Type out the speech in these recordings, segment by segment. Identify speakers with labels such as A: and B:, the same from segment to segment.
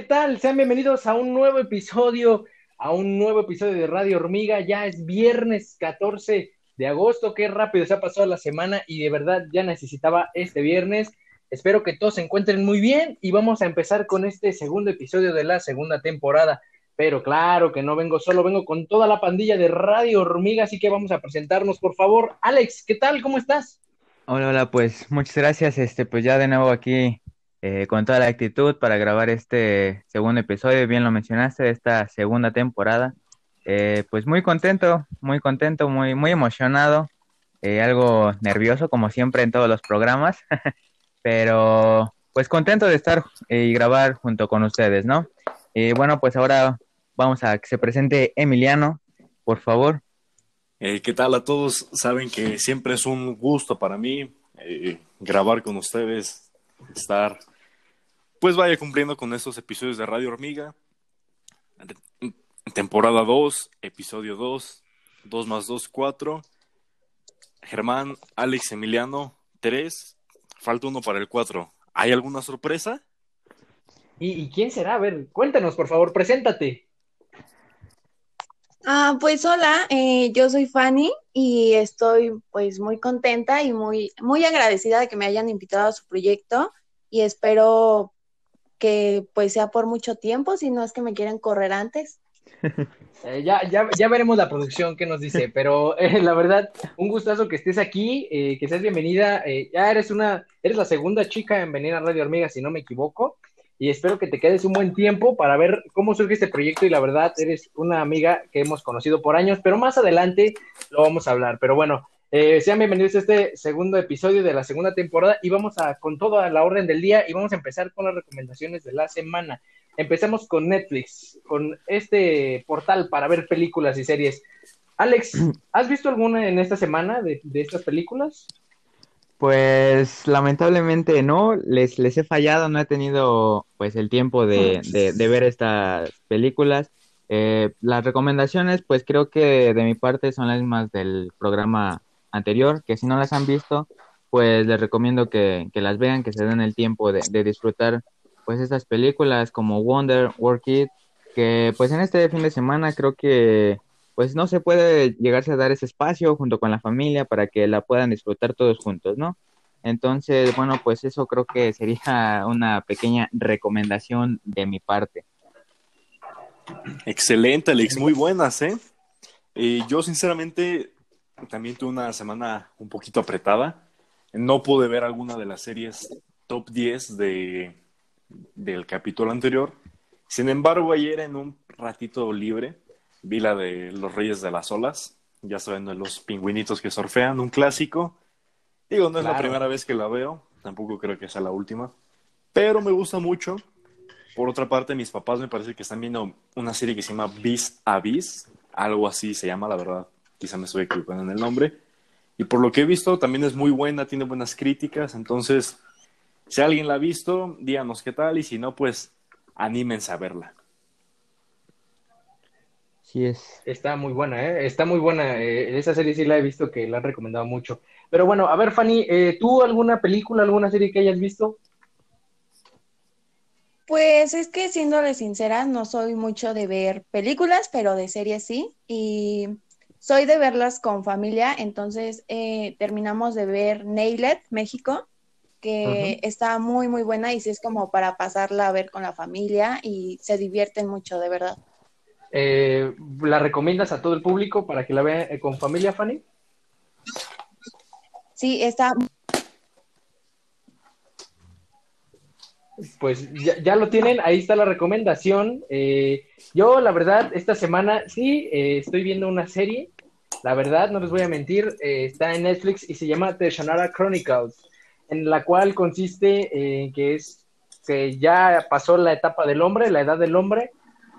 A: ¿qué
B: tal? Sean bienvenidos a un nuevo episodio, a un nuevo episodio de Radio Hormiga. Ya es viernes 14 de agosto, qué rápido se ha pasado la semana y de verdad ya necesitaba este viernes. Espero que todos se encuentren muy bien y vamos a empezar con este segundo episodio de la segunda temporada. Pero claro que no vengo solo, vengo con toda la pandilla de Radio Hormiga, así que vamos a presentarnos, por favor. Alex, ¿qué tal? ¿Cómo estás?
C: Hola, hola, pues muchas gracias. Este, pues ya de nuevo aquí eh, con toda la actitud para grabar este segundo episodio, bien lo mencionaste, esta segunda temporada. Eh, pues muy contento, muy contento, muy, muy emocionado, eh, algo nervioso como siempre en todos los programas, pero pues contento de estar eh, y grabar junto con ustedes, ¿no? Y bueno, pues ahora vamos a que se presente Emiliano, por favor.
D: ¿Qué tal a todos? Saben que siempre es un gusto para mí grabar con ustedes, estar, pues vaya cumpliendo con estos episodios de Radio Hormiga. Temporada 2, episodio 2, 2 más 2, 4. Germán, Alex, Emiliano, 3. Falta uno para el 4. ¿Hay alguna sorpresa?
B: ¿Y, y quién será? A ver, cuéntanos, por favor, preséntate.
E: Ah, pues hola, eh, yo soy Fanny y estoy pues muy contenta y muy, muy agradecida de que me hayan invitado a su proyecto y espero que pues sea por mucho tiempo, si no es que me quieren correr antes.
B: Eh, ya, ya, ya veremos la producción que nos dice, pero eh, la verdad, un gustazo que estés aquí, eh, que seas bienvenida. ya eres una, eres la segunda chica en venir a Radio Hormiga, si no me equivoco, y espero que te quedes un buen tiempo para ver cómo surge este proyecto. Y la verdad, eres una amiga que hemos conocido por años, pero más adelante lo vamos a hablar. Pero bueno, eh, sean bienvenidos a este segundo episodio de la segunda temporada y vamos a con toda la orden del día y vamos a empezar con las recomendaciones de la semana. Empezamos con Netflix, con este portal para ver películas y series. Alex, ¿has visto alguna en esta semana de, de estas películas?
C: Pues lamentablemente no, les, les he fallado, no he tenido pues el tiempo de, de- de ver estas películas. Eh, las recomendaciones pues creo que de mi parte son las mismas del programa anterior, que si no las han visto pues les recomiendo que, que las vean, que se den el tiempo de, de disfrutar pues estas películas como Wonder, Work It, que pues en este fin de semana creo que pues no se puede llegarse a dar ese espacio junto con la familia para que la puedan disfrutar todos juntos, ¿no? Entonces, bueno, pues eso creo que sería una pequeña recomendación de mi parte.
D: Excelente, Alex, muy buenas, ¿eh? Eh, yo sinceramente también tuve una semana un poquito apretada. No pude ver alguna de las series top 10 de, del capítulo anterior. Sin embargo, ayer en un ratito libre vi la de Los Reyes de las Olas. Ya saben, de los pingüinitos que surfean, un clásico. Digo, no es la primera vez que la veo, tampoco creo que sea la última, pero me gusta mucho. Por otra parte, mis papás me parece que están viendo una serie que se llama Vis a Vis, algo así se llama, la verdad, quizá me estoy equivocando en el nombre. Y por lo que he visto, también es muy buena, tiene buenas críticas, entonces, si alguien la ha visto, díganos qué tal, y si no, pues anímense a verla.
C: Sí es.
B: Está muy buena, ¿eh? Está muy buena. eh, esa serie sí la he visto que la han recomendado mucho. Pero bueno, a ver, Fanny, eh, ¿tú alguna película, alguna serie que hayas visto?
E: Pues es que siéndole sincera, no soy mucho de ver películas, pero de series sí, y soy de verlas con familia, entonces eh, terminamos de ver Nailed, México, que está muy, muy buena y sí es como para pasarla a ver con la familia y se divierten mucho, de verdad.
B: Eh, ¿la recomiendas a todo el público para que la vean eh, con familia, Fanny?
E: Sí, está
B: Pues ya, lo tienen, ahí está la recomendación. Eh, yo, la verdad, esta semana sí eh, estoy viendo una serie. La verdad, no les voy a mentir, eh, está en Netflix y se llama The Shannara Chronicles, en la cual consiste en que es que ya pasó la etapa del hombre, la edad del hombre,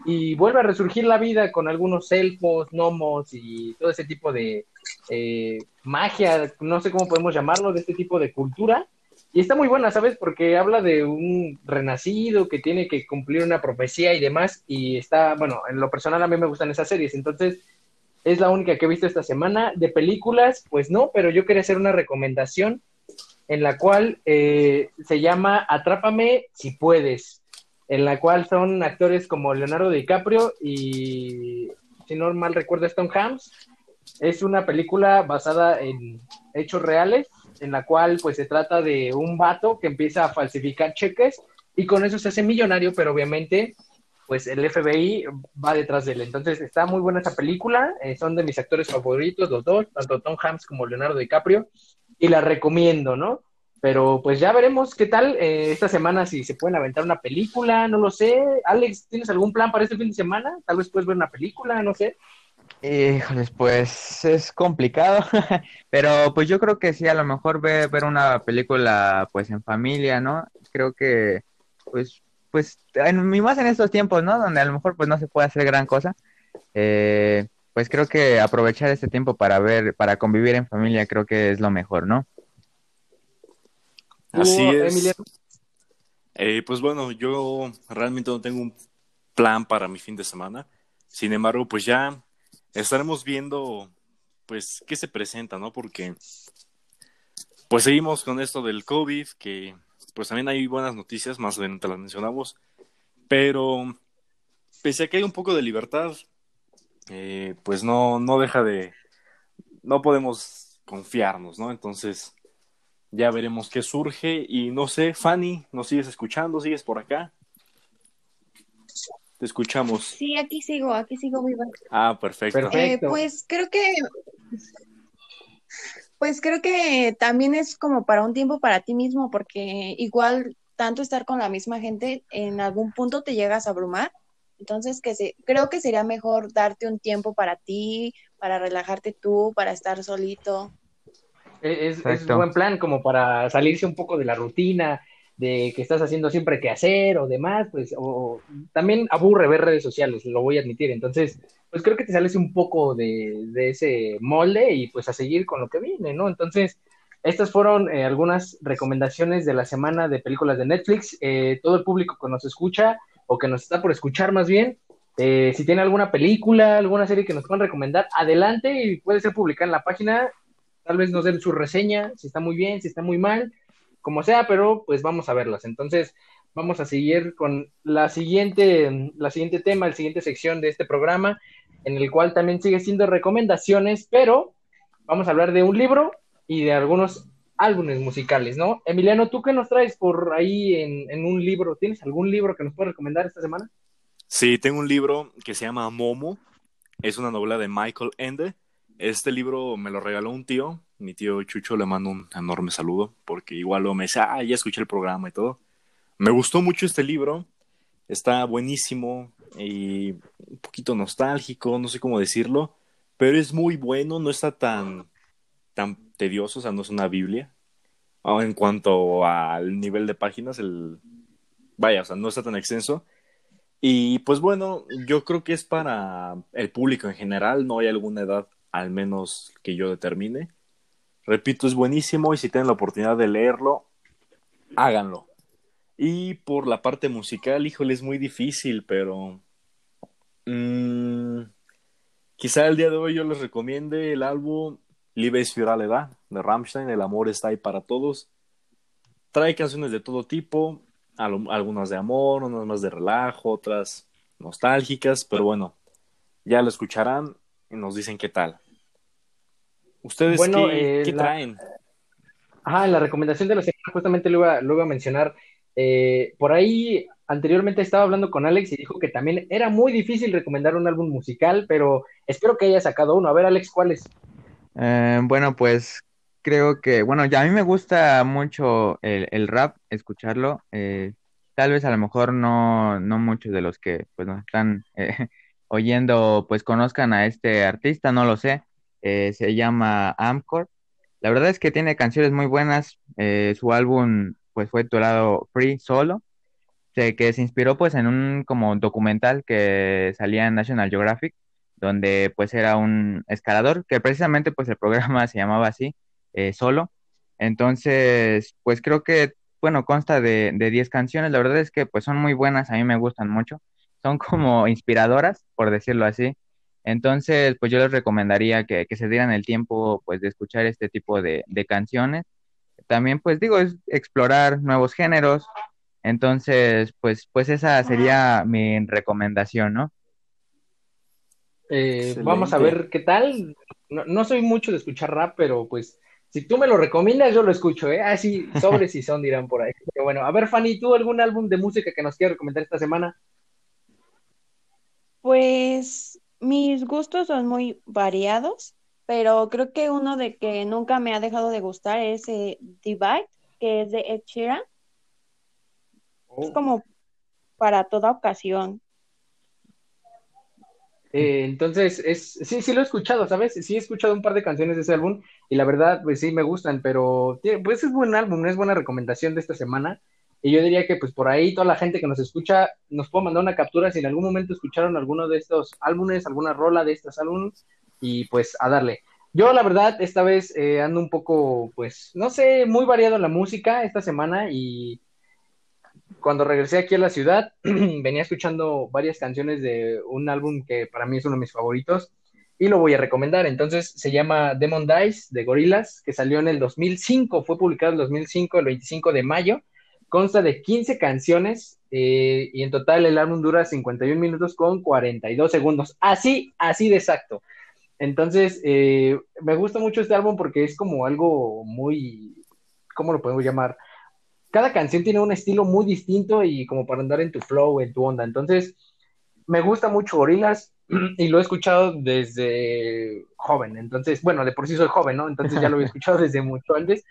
B: y vuelve a resurgir la vida con algunos elfos, gnomos y todo ese tipo de eh, magia, no sé cómo podemos llamarlo, de este tipo de cultura. Y está muy buena, ¿sabes? Porque habla de un renacido que tiene que cumplir una profecía y demás. Y está, bueno, en lo personal a mí me gustan esas series. Entonces, es la única que he visto esta semana. De películas, pues no, pero yo quería hacer una recomendación en la cual eh, se llama Atrápame si puedes, en la cual son actores como Leonardo DiCaprio y, si no mal recuerdo, Stone Hams. Es una película basada en hechos reales en la cual pues se trata de un vato que empieza a falsificar cheques y con eso se hace millonario, pero obviamente pues el FBI va detrás de él. Entonces está muy buena esa película, eh, son de mis actores favoritos los dos, tanto Tom Hanks como Leonardo DiCaprio, y la recomiendo, ¿no? Pero pues ya veremos qué tal eh, esta semana si se pueden aventar una película, no lo sé. Alex, ¿tienes algún plan para este fin de semana? Tal vez puedes ver una película, no sé.
C: Híjoles, pues es complicado, pero pues yo creo que sí, a lo mejor ver, ver una película pues en familia, ¿no? Creo que pues, pues, en, más en estos tiempos, ¿no? Donde a lo mejor pues no se puede hacer gran cosa, eh, pues creo que aprovechar este tiempo para ver, para convivir en familia, creo que es lo mejor, ¿no?
D: Así es. Eh, pues bueno, yo realmente no tengo un plan para mi fin de semana. Sin embargo, pues ya estaremos viendo, pues, qué se presenta, ¿no? Porque, pues, seguimos con esto del COVID, que, pues, también hay buenas noticias, más adelante las mencionamos, pero, pese a que hay un poco de libertad, eh, pues, no, no deja de, no podemos confiarnos, ¿no? Entonces, ya veremos qué surge y no sé, Fanny, ¿nos sigues escuchando? ¿Sigues por acá? Te escuchamos.
E: Sí, aquí sigo, aquí sigo viva.
D: Ah, perfecto.
E: Eh, pues creo que, pues creo que también es como para un tiempo para ti mismo, porque igual tanto estar con la misma gente, en algún punto te llegas a abrumar. Entonces, que se, creo que sería mejor darte un tiempo para ti, para relajarte tú, para estar solito.
B: Es, es, un buen plan como para salirse un poco de la rutina, de que estás haciendo siempre que hacer o demás, pues, o también aburre ver redes sociales, lo voy a admitir. Entonces, pues creo que te sales un poco de, ese molde y pues a seguir con lo que viene, ¿no? Entonces, estas fueron eh, algunas recomendaciones de la semana de películas de Netflix. Eh, todo el público que nos escucha o que nos está por escuchar más bien, eh, si tiene alguna película, alguna serie que nos puedan recomendar, adelante y puede ser publicada en la página. Tal vez nos den su reseña, si está muy bien, si está muy mal como sea, pero pues vamos a verlas. Entonces, vamos a seguir con la siguiente, la siguiente tema, la siguiente sección de este programa, en el cual también sigue siendo recomendaciones, pero vamos a hablar de un libro y de algunos álbumes musicales, ¿no? Emiliano, ¿tú qué nos traes por ahí en, un libro? ¿Tienes algún libro que nos puedas recomendar esta semana?
D: Sí, tengo un libro que se llama Momo. Es una novela de Michael Ende. Este libro me lo regaló un tío mi tío Chucho le mando un enorme saludo, porque igual lo me dice, ah, ya escuché el programa y todo. Me gustó mucho este libro, está buenísimo y un poquito nostálgico, no sé cómo decirlo, pero es muy bueno, no está tan, tan tedioso, o sea, no es una Biblia. Ah, en cuanto al nivel de páginas, el... vaya, o sea, no está tan extenso. Y pues bueno, yo creo que es para el público en general, no hay alguna edad, al menos que yo determine. Repito, es buenísimo y si tienen la oportunidad de leerlo, háganlo. Y por la parte musical, híjole, es muy difícil, pero mmm, quizá el día de hoy yo les recomiende el álbum Liebe es für de Rammstein, El amor está ahí para todos. Trae canciones de todo tipo, algunas de amor, unas más de relajo, otras nostálgicas, pero bueno, ya lo escucharán y nos dicen qué tal. ¿Ustedes qué, eh, traen?
B: Ah, la recomendación de la semana justamente lo iba, lo iba a mencionar. Eh, por ahí anteriormente estaba hablando con Alex y dijo que también era muy difícil recomendar un álbum musical, pero espero que haya sacado uno. A ver, Alex, ¿cuál es?
C: Eh, bueno, pues creo que, bueno, ya a mí me gusta mucho el, rap, escucharlo. tal vez a lo mejor no, no muchos de los que pues nos están oyendo pues conozcan a este artista, no lo sé. Eh, se llama Amcor. La verdad es que tiene canciones muy buenas. Eh, su álbum pues fue titulado Free Solo. que se inspiró pues en un como documental que salía en National Geographic, donde pues era un escalador, que precisamente pues el programa se llamaba así, eh, solo. Entonces, pues creo que, bueno, consta de, de 10 canciones, la verdad es que pues son muy buenas, a mí me gustan mucho, son como inspiradoras, por decirlo así. Entonces, pues yo les recomendaría que, que se dieran el tiempo pues de escuchar este tipo de, de canciones. También pues digo, es explorar nuevos géneros, entonces, pues, pues esa sería mi recomendación, ¿no?
B: Eh, vamos a ver qué tal. No, no, soy mucho de escuchar rap, pero pues si tú me lo recomiendas, yo lo escucho, ¿eh? Así, ah, sobres y son, dirán por ahí. Pero bueno, a ver, Fanny, ¿tú algún álbum de música que nos quieras recomendar esta semana?
E: Pues mis gustos son muy variados, pero creo que uno de que nunca me ha dejado de gustar es eh, Divide, que es de Ed Sheeran. Es oh. como para toda ocasión.
B: Eh, entonces, es, sí, sí lo he escuchado, ¿sabes? Sí he escuchado un par de canciones de ese álbum y la verdad, pues sí me gustan, pero pues es buen álbum, es buena recomendación de esta semana. Y yo diría que pues por ahí toda la gente que nos escucha nos puede mandar una captura si en algún momento escucharon alguno de estos álbumes, alguna rola de estos álbumes y pues a darle. Yo la verdad esta vez eh, ando un poco pues no sé, muy variado en la música esta semana y cuando regresé aquí a la ciudad, venía escuchando varias canciones de un álbum que para mí es uno de mis favoritos y lo voy a recomendar. Entonces se llama Demon Dice de Gorillaz, que salió en el 2005, fue publicado en el 2005, el 25 de mayo. Consta de 15 canciones eh, y en total el álbum dura 51 minutos con 42 segundos. Así, así de exacto. Entonces, eh, me gusta mucho este álbum porque es como algo muy, ¿cómo lo podemos llamar? cada canción tiene un estilo muy distinto y como para andar en tu flow, en tu onda. Entonces, me gusta mucho Gorilas y lo he escuchado desde joven. Entonces, bueno, de por sí soy joven, ¿no? Entonces ya lo he escuchado desde mucho antes.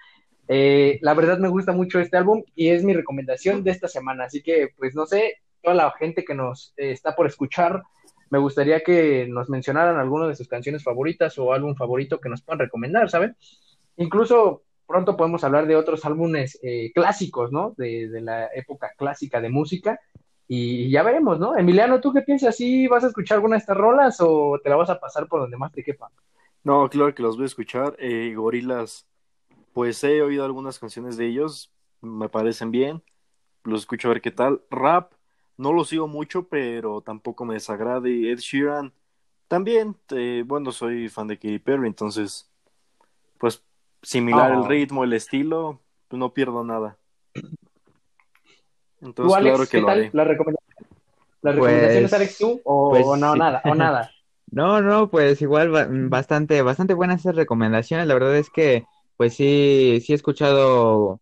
B: Eh, la verdad me gusta mucho este álbum y es mi recomendación de esta semana. Así que, pues no sé, toda la gente que nos eh, está por escuchar, me gustaría que nos mencionaran alguna de sus canciones favoritas o álbum favorito que nos puedan recomendar, ¿saben? Incluso pronto podemos hablar de otros álbumes eh, clásicos, ¿no? De, la época clásica de música. Y ya veremos, ¿no? Emiliano, ¿tú qué piensas? ¿Sí vas a escuchar alguna de estas rolas o te la vas a pasar por donde más te quepa?
D: No, claro que los voy a escuchar. Eh, Gorilas, pues he oído algunas canciones de ellos, me parecen bien. Los escucho a ver qué tal. Rap, no lo sigo mucho, pero tampoco me desagrade. Ed Sheeran, también, eh, bueno, soy fan de Katy Perry, entonces, pues similar el ah. ritmo, el estilo, pues no pierdo nada.
B: Entonces, claro que lo haré. ¿La, recomendación, ¿La recomendación es Alex tú o, pues no, nada, o nada?
C: No, no, pues igual bastante, bastante buenas esas recomendaciones. La verdad es que, pues sí, sí he escuchado,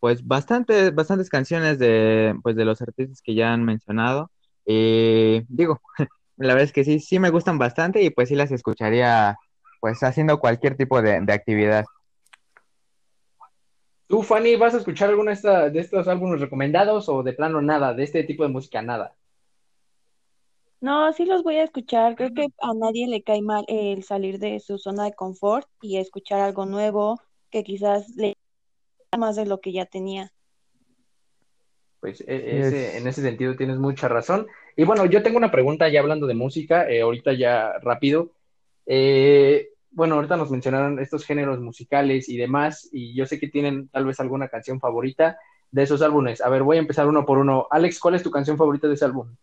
C: pues bastante, bastantes canciones de, pues de los artistas que ya han mencionado. Y digo, la verdad es que sí, sí me gustan bastante y pues sí las escucharía, pues haciendo cualquier tipo de actividad.
B: ¿Tú, Fanny, vas a escuchar alguna de, estos álbumes recomendados o de plano nada, de este tipo de música nada?
E: No, sí los voy a escuchar. Creo que a nadie le cae mal el salir de su zona de confort y escuchar algo nuevo que quizás le más de lo que ya tenía.
B: Pues e, en ese sentido tienes mucha razón. Y bueno, yo tengo una pregunta ya hablando de música, eh, ahorita ya rápido. Eh, bueno, ahorita nos mencionaron estos géneros musicales y demás, y yo sé que tienen tal vez alguna canción favorita de esos álbumes. A ver, voy a empezar uno por uno. Alex, ¿cuál es tu canción favorita de ese álbum?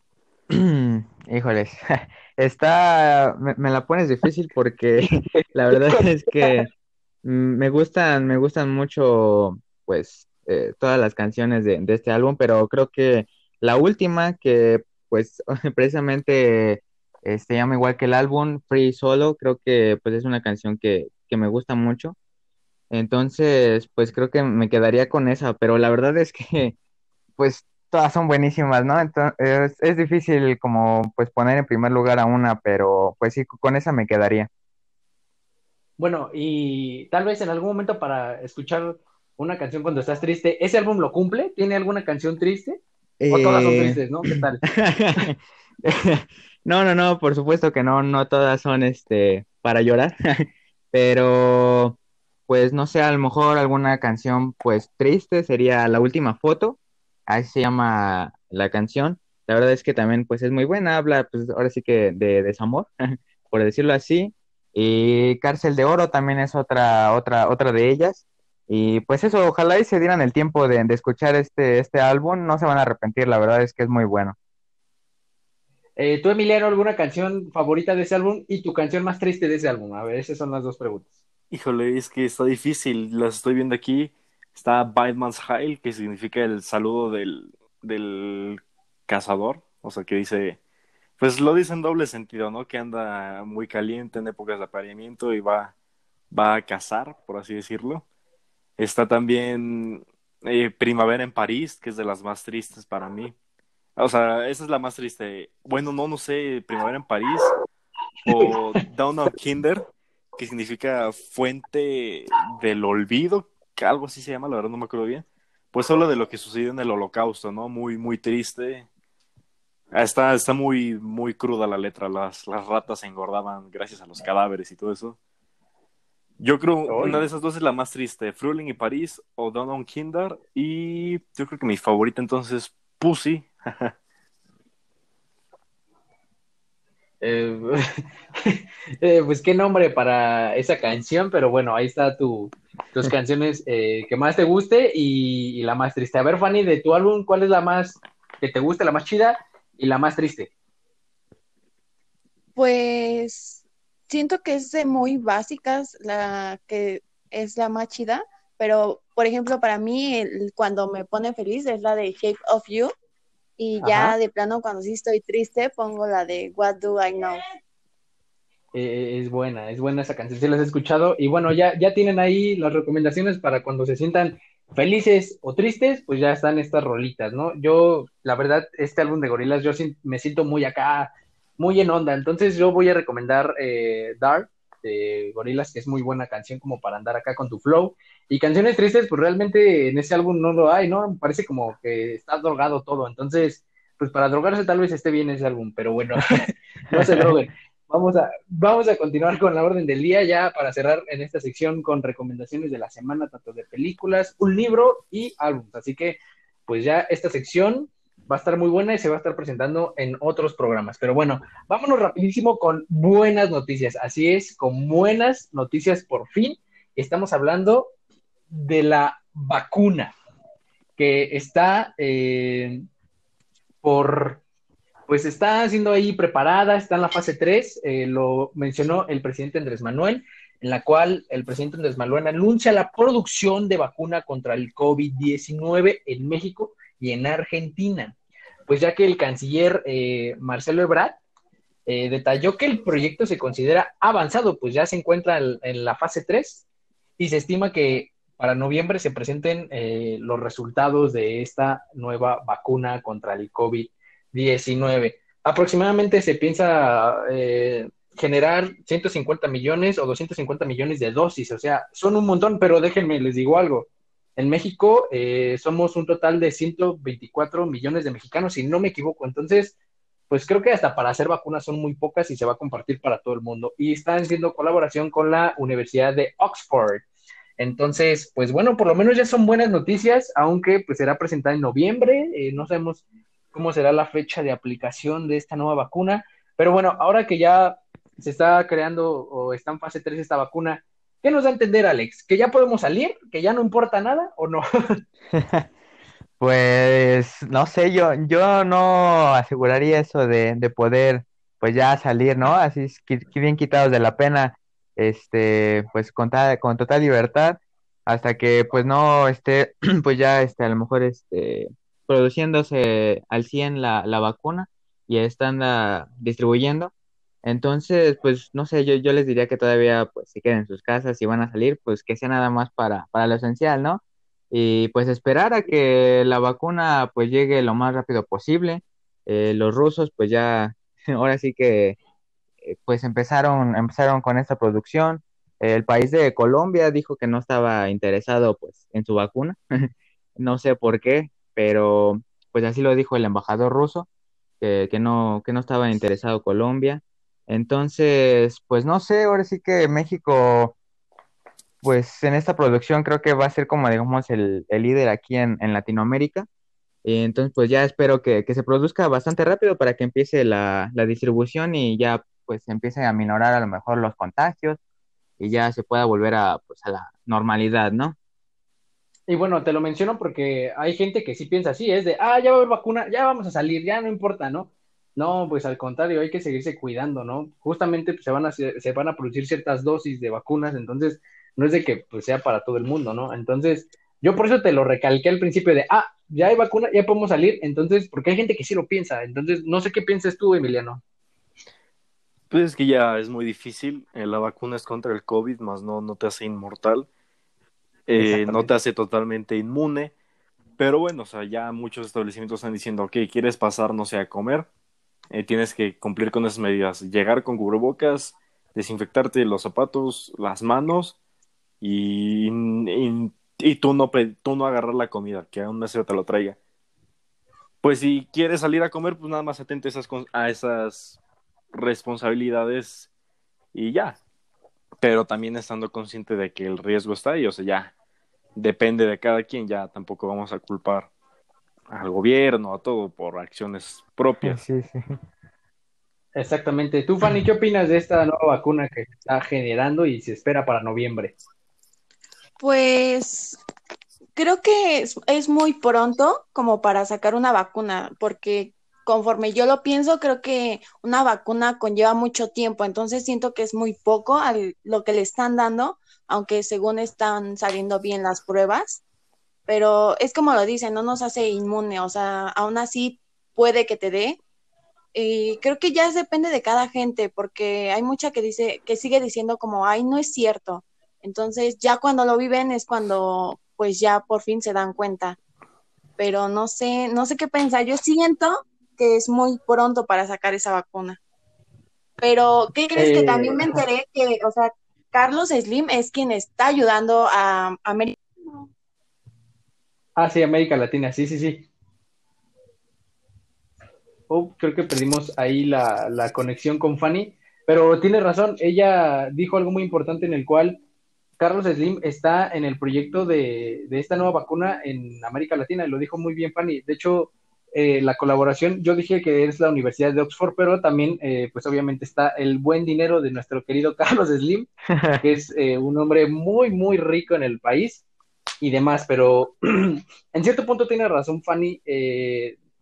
C: Híjoles, está, me, la pones difícil porque la verdad es que me gustan, me gustan mucho, pues, eh, todas las canciones de, este álbum, pero creo que la última que, pues, precisamente este llama igual que el álbum Free Solo, creo que pues es una canción que, me gusta mucho. Entonces, pues creo que me quedaría con esa, pero la verdad es que pues todas son buenísimas, ¿no? Entonces es, difícil como pues poner en primer lugar a una, pero pues sí, con esa me quedaría.
B: Bueno, y tal vez en algún momento para escuchar una canción cuando estás triste, ¿ese álbum lo cumple? ¿Tiene alguna canción triste? ¿O todas son eh, tristes, no? ¿Qué tal?
C: No, no, no, por supuesto que no, no todas son este para llorar, pero pues no sé, a lo mejor alguna canción pues triste sería La última foto, ahí se llama la canción. La verdad es que también pues es muy buena, habla pues ahora sí que de desamor, por decirlo así. Y Cárcel de Oro también es otra, otra, otra de ellas. Y pues eso, ojalá y se dieran el tiempo de, de escuchar este, este álbum, no se van a arrepentir, la verdad es que es muy bueno.
B: Eh, ¿Tú, Emiliano, alguna canción favorita de ese álbum y tu canción más triste de ese álbum? A ver, esas son las dos preguntas.
D: Híjole, es que está difícil, las estoy viendo aquí. Está Bindman's Heil, que significa el saludo del, del cazador, o sea, que dice, pues lo dice en doble sentido, ¿no? Que anda muy caliente en épocas de apareamiento y va, va a cazar, por así decirlo. Está también eh, Primavera en París, que es de las más tristes para mí. O sea, esa es la más triste. Bueno, no, no sé, Primavera en París o Down of Kinder, que significa fuente del olvido, que algo así se llama, la verdad no me acuerdo bien. Pues habla de lo que sucedió en el holocausto, ¿no? Muy, muy triste. Está, está muy, muy cruda la letra. Las, las ratas se engordaban gracias a los cadáveres y todo eso. Yo creo
B: Oy.
D: una de esas dos es la más triste, Fruling y París o Down on Kinder. Y yo creo que mi favorita entonces es Pussy.
B: Eh, eh, pues qué nombre para esa canción, pero bueno, ahí está tu, tus canciones eh, que más te guste y, y la más triste. A ver, Fanny, de tu álbum, ¿cuál es la más que te guste, la más chida y la más triste?
E: Pues siento que es de muy básicas la que es la más chida, pero por ejemplo, para mí, el- cuando me pone feliz es la de Shape of You. Y ya
B: Ajá.
E: de plano, cuando sí estoy triste, pongo la de What Do I Know.
B: Eh, es buena, es buena esa canción, sí las he escuchado. Y bueno, ya, ya tienen ahí las recomendaciones para cuando se sientan felices o tristes, pues ya están estas rolitas, ¿no? Yo, la verdad, este álbum de Gorilas, yo me siento muy acá, muy en onda. Entonces yo voy a recomendar eh, Dark de Gorilas, que es muy buena canción como para andar acá con tu flow. Y canciones tristes, pues realmente en ese álbum no lo hay, ¿no? Parece como que está drogado todo. Entonces, pues para drogarse tal vez esté bien ese álbum, pero bueno, no se droguen. Vamos a, vamos a continuar con la orden del día ya para cerrar en esta sección con recomendaciones de la semana, tanto de películas, un libro y álbumes. Así que, pues ya esta sección va a estar muy buena y se va a estar presentando en otros programas. Pero bueno, vámonos rapidísimo con buenas noticias. Así es, con buenas noticias por fin. Estamos hablando de la vacuna que está eh, por pues está siendo ahí preparada, está en la fase 3, eh, lo mencionó el presidente Andrés Manuel, en la cual el presidente Andrés Manuel anuncia la producción de vacuna contra el COVID-19 en México y en Argentina. Pues ya que el canciller eh, Marcelo Ebrard eh, detalló que el proyecto se considera avanzado, pues ya se encuentra en, en la fase 3 y se estima que para noviembre se presenten eh, los resultados de esta nueva vacuna contra el COVID-19. 19. Aproximadamente se piensa eh, generar 150 millones o 250 millones de dosis, o sea, son un montón, pero déjenme, les digo algo. En México eh, somos un total de 124 millones de mexicanos, si no me equivoco. Entonces, pues creo que hasta para hacer vacunas son muy pocas y se va a compartir para todo el mundo. Y están haciendo colaboración con la Universidad de Oxford. Entonces, pues bueno, por lo menos ya son buenas noticias, aunque pues será presentada en noviembre, eh, no sabemos cómo será la fecha de aplicación de esta nueva vacuna. Pero bueno, ahora que ya se está creando o está en fase 3 esta vacuna, ¿qué nos da a entender, Alex? ¿Que ya podemos salir? ¿Que ya no importa nada o no?
C: Pues no sé, yo, yo no aseguraría eso de, de poder pues ya salir, ¿no? Así es, qui- bien quitados de la pena, este, pues con, con total libertad, hasta que pues no esté, pues ya este, a lo mejor este, produciéndose al 100 la, la vacuna y están ah, distribuyendo. Entonces, pues no sé, yo, yo les diría que todavía pues se queden en sus casas y van a salir, pues que sea nada más para, para lo esencial, ¿no? Y pues esperar a que la vacuna pues llegue lo más rápido posible. Eh, los rusos pues ya, ahora sí que eh, pues empezaron, empezaron con esta producción. El país de Colombia dijo que no estaba interesado pues en su vacuna. No sé por qué, pero pues así lo dijo el embajador ruso, que, no, que no estaba interesado Colombia. Entonces, pues no sé, ahora sí que México, pues en esta producción creo que va a ser como, digamos, el, el líder aquí en, en Latinoamérica. Y entonces, pues ya espero que, que se produzca bastante rápido para que empiece la, la distribución y ya pues empiece a minorar a lo mejor los contagios y ya se pueda volver a, pues, a la normalidad, ¿no?
B: Y bueno, te lo menciono porque hay gente que sí piensa así, es de, ah, ya va a haber vacuna, ya vamos a salir, ya no importa, ¿no? No, pues al contrario, hay que seguirse cuidando, ¿no? Justamente pues, se, van a, se van a producir ciertas dosis de vacunas, entonces no es de que pues, sea para todo el mundo, ¿no? Entonces, yo por eso te lo recalqué al principio de, ah, ya hay vacuna, ya podemos salir, entonces, porque hay gente que sí lo piensa, entonces, no sé qué piensas tú, Emiliano.
D: Pues es que ya es muy difícil, eh, la vacuna es contra el COVID, más no, no te hace inmortal, eh, no te hace totalmente inmune, pero bueno, o sea, ya muchos establecimientos están diciendo, ok, ¿quieres pasar, no sé, a comer? Eh, tienes que cumplir con esas medidas, llegar con cubrebocas, desinfectarte los zapatos, las manos y, y, tú, no, tú no agarrar la comida, que a un mesero te lo traiga. Pues si quieres salir a comer, pues nada más atente a esas, a esas responsabilidades y ya. Pero también estando consciente de que el riesgo está ahí, o sea, ya depende de cada quien, ya tampoco vamos a culpar al gobierno, a todo por acciones propias.
C: Sí, sí.
B: Exactamente. Tú, Fanny, ¿qué opinas de esta nueva vacuna que se está generando y se espera para noviembre?
E: Pues creo que es, es, muy pronto como para sacar una vacuna, porque conforme yo lo pienso, creo que una vacuna conlleva mucho tiempo, entonces siento que es muy poco al, lo que le están dando, aunque según están saliendo bien las pruebas pero es como lo dicen, no nos hace inmune, o sea, aún así puede que te dé. Y creo que ya depende de cada gente, porque hay mucha que dice, que sigue diciendo como, ay, no es cierto. Entonces, ya cuando lo viven es cuando, pues ya por fin se dan cuenta. Pero no sé, no sé qué pensar. Yo siento que es muy pronto para sacar esa vacuna. Pero, ¿qué crees que también me eh, enteré que, o sea, Carlos Slim es quien está ayudando a América
B: Ah, sí, América Latina, sí, sí, sí. Oh, creo que perdimos ahí la, conexión con Fanny, pero tiene razón, ella dijo algo muy importante en el cual Carlos Slim está en el proyecto de, de esta nueva vacuna en América Latina, y lo dijo muy bien Fanny. De hecho, eh, la colaboración, yo dije que es la Universidad de Oxford, pero también, eh, pues obviamente está el buen dinero de nuestro querido Carlos Slim, que es eh, un hombre muy, muy rico en el país y demás, pero en cierto punto tiene razón Fanny,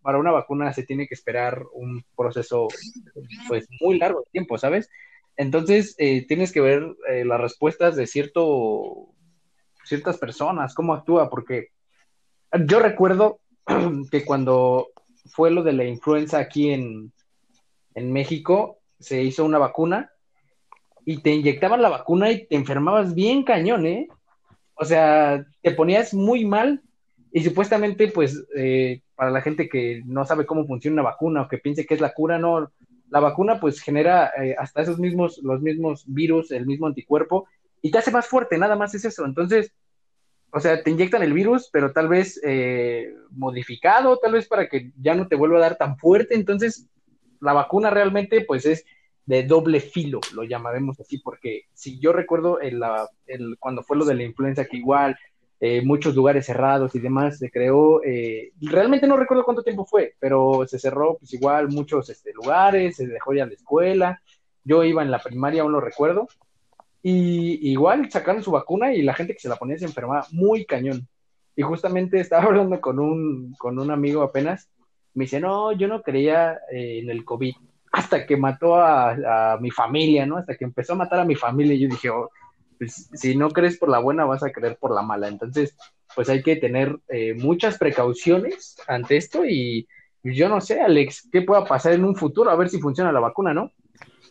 B: para una vacuna se tiene que esperar un proceso pues muy largo de tiempo, ¿sabes? Entonces tienes que ver las respuestas de cierto, ciertas personas, cómo actúa, porque yo recuerdo que cuando fue lo de la influenza aquí en, en México, se hizo una vacuna y te inyectaban la vacuna y te enfermabas bien cañón, ¿eh? o sea, te ponías muy mal y supuestamente, pues, eh, para la gente que no sabe cómo funciona una vacuna o que piense que es la cura, no, la vacuna pues genera eh, hasta esos mismos, los mismos virus, el mismo anticuerpo y te hace más fuerte, nada más es eso. Entonces, o sea, te inyectan el virus, pero tal vez eh, modificado, tal vez para que ya no te vuelva a dar tan fuerte. Entonces, la vacuna realmente pues es de doble filo, lo llamaremos así, porque si yo recuerdo el, el, cuando fue lo de la influenza, que igual eh, muchos lugares cerrados y demás se creó, eh, realmente no recuerdo cuánto tiempo fue, pero se cerró pues igual muchos este, lugares, se dejó ya la escuela, yo iba en la primaria, aún lo recuerdo, y igual sacaron su vacuna y la gente que se la ponía se enfermaba muy cañón. Y justamente estaba hablando con un, con un amigo apenas, me dice, no, yo no creía eh, en el COVID hasta que mató a, mi familia, ¿no? Hasta que empezó a matar a mi familia, y yo dije, oh, pues, si no crees por la buena, vas a creer por la mala. Entonces, pues hay que tener eh, muchas precauciones ante esto y yo no sé, Alex, qué pueda pasar en un futuro, a ver si funciona la vacuna, ¿no?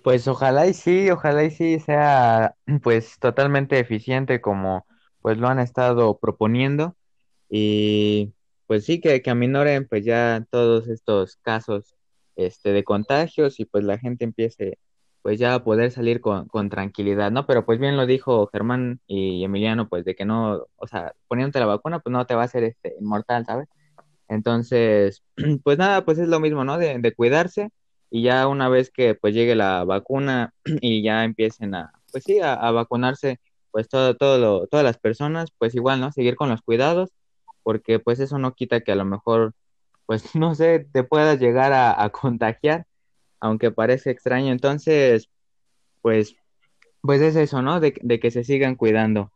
C: Pues ojalá y sí, ojalá y sí sea pues totalmente eficiente como pues lo han estado proponiendo y pues sí que, que aminoren pues ya todos estos casos este, de contagios y pues la gente empiece pues ya a poder salir con, con, tranquilidad, ¿no? Pero pues bien lo dijo Germán y Emiliano, pues de que no, o sea, poniéndote la vacuna, pues no te va a hacer este, inmortal, ¿sabes? Entonces, pues nada, pues es lo mismo, ¿no? De, de cuidarse y ya una vez que pues llegue la vacuna y ya empiecen a, pues sí, a, vacunarse, pues todo, todo lo, todas las personas, pues igual, ¿no? Seguir con los cuidados, porque pues eso no quita que a lo mejor pues no sé, te puedas llegar a, contagiar, aunque parece extraño. Entonces, pues, pues es eso, ¿no? De, que se sigan cuidando.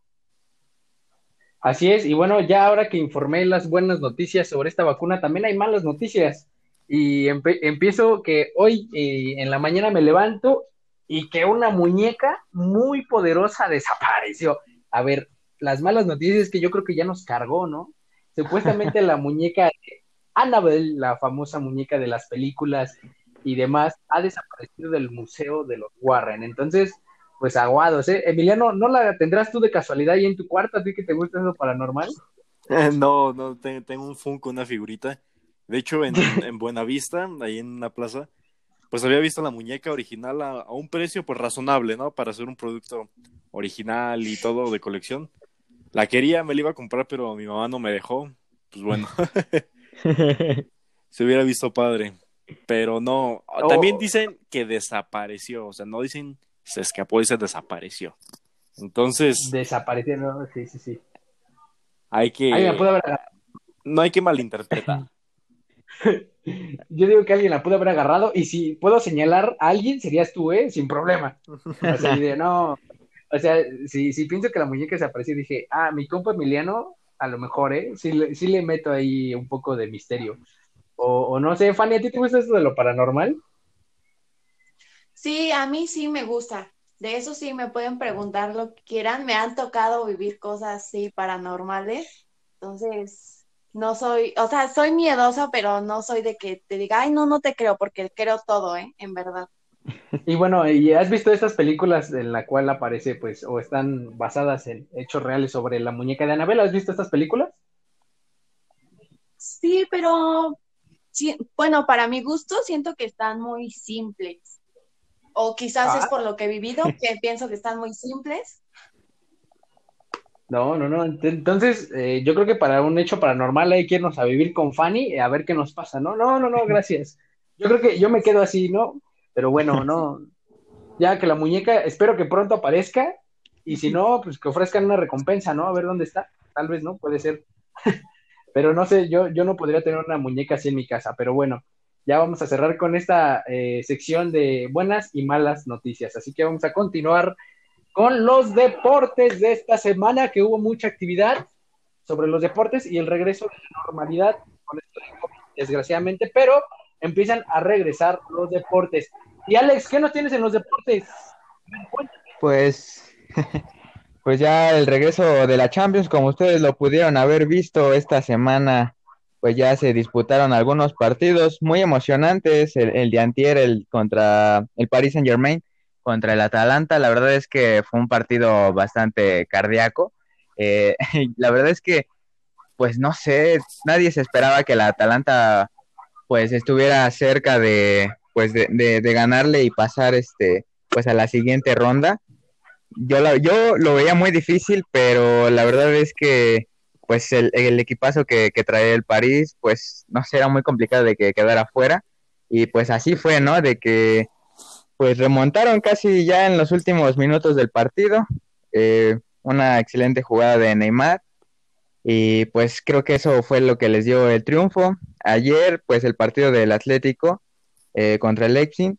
B: Así es, y bueno, ya ahora que informé las buenas noticias sobre esta vacuna, también hay malas noticias. Y empiezo que hoy eh, en la mañana me levanto y que una muñeca muy poderosa desapareció. A ver, las malas noticias es que yo creo que ya nos cargó, ¿no? Supuestamente la muñeca de Annabelle, la famosa muñeca de las películas y demás, ha desaparecido del museo de los Warren. Entonces, pues aguados, ¿eh? Emiliano, ¿no la tendrás tú de casualidad ahí en tu cuarto, a ti que te gusta eso paranormal?
D: no, no, tengo un Funko, una figurita. De hecho, en, en Buenavista, ahí en una plaza, pues había visto la muñeca original a, a, un precio pues razonable, ¿no? Para hacer un producto original y todo de colección. La quería, me la iba a comprar, pero mi mamá no me dejó. Pues bueno, se hubiera visto padre. Pero no, también oh. dicen que desapareció, o sea, no dicen se escapó, dice desapareció. Entonces...
B: Desapareció, no, sí, sí, sí.
D: Hay que... No hay que malinterpretar.
B: Yo digo que alguien la pudo haber agarrado y si puedo señalar a alguien, serías tú, ¿eh? Sin problema. O sea, no, o sea, si, si pienso que la muñeca desapareció, dije, ah, mi compa Emiliano, a lo mejor, ¿eh? Sí, le meto ahí un poco de misterio. O, no sé, Fanny, ¿a ti te gusta esto de lo paranormal?
E: Sí, a mí sí me gusta. De eso sí me pueden preguntar lo que quieran. Me han tocado vivir cosas así paranormales. Entonces, no soy, o sea, soy miedosa, pero no soy de que te diga, ay, no, no te creo, porque creo todo, ¿eh? En verdad.
B: Y bueno, ¿y has visto estas películas en la cual aparece, pues, o están basadas en hechos reales sobre la muñeca de Anabel? ¿Has visto estas películas?
E: Sí, pero sí, bueno, para mi gusto siento que están muy simples. O quizás es ah. por lo que he vivido, que pienso que están muy simples.
B: No, no, no. Entonces, eh, yo creo que para un hecho paranormal hay que irnos a vivir con Fanny a ver qué nos pasa, ¿no? No, no, no, gracias. Yo creo que yo me quedo así, ¿no? Pero bueno, no. Ya que la muñeca, espero que pronto aparezca. Y si no, pues que ofrezcan una recompensa, ¿no? A ver dónde está. Tal vez, ¿no? Puede ser. pero no sé, yo, yo no podría tener una muñeca así en mi casa. Pero bueno, ya vamos a cerrar con esta eh, sección de buenas y malas noticias. Así que vamos a continuar con los deportes de esta semana, que hubo mucha actividad sobre los deportes y el regreso de la normalidad desgraciadamente, pero empiezan a regresar los deportes. Y Alex, ¿qué nos tienes en los deportes?
C: Pues, pues ya el regreso de la Champions, como ustedes lo pudieron haber visto esta semana, pues ya se disputaron algunos partidos muy emocionantes. El, de antier, el contra el Paris Saint Germain, contra el Atalanta. La verdad es que fue un partido bastante cardíaco. Eh, la verdad es que, pues no sé, nadie se esperaba que el Atalanta pues estuviera cerca de, pues de, ganarle y pasar este pues a la siguiente ronda. Yo, la, yo lo veía muy difícil, pero la verdad es que pues el, equipazo que, que trae el París, pues no sé, era muy complicado de que quedara fuera. Y pues así fue, ¿no? De que pues remontaron casi ya en los últimos minutos del partido. Eh, una excelente jugada de Neymar. Y pues creo que eso fue lo que les dio el triunfo. Ayer, pues el partido del Atlético, eh, contra el Leipzig,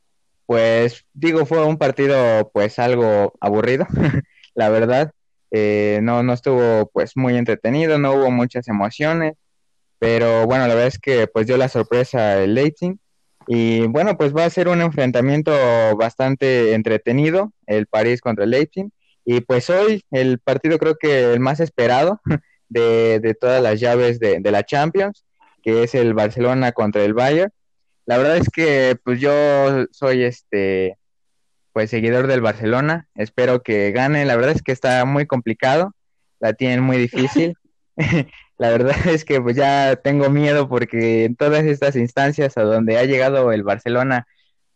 C: pues digo, fue un partido pues algo aburrido, la verdad. Eh, no, no estuvo pues muy entretenido, no hubo muchas emociones, pero bueno, la verdad es que pues dio la sorpresa el Leipzig y bueno, pues va a ser un enfrentamiento bastante entretenido, el París contra el Leipzig. Y pues hoy el partido creo que el más esperado de, de todas las llaves de, de la Champions, que es el Barcelona contra el Bayern. La verdad es que pues yo soy este pues seguidor del Barcelona, espero que gane, la verdad es que está muy complicado, la tienen muy difícil. la verdad es que pues ya tengo miedo porque en todas estas instancias a donde ha llegado el Barcelona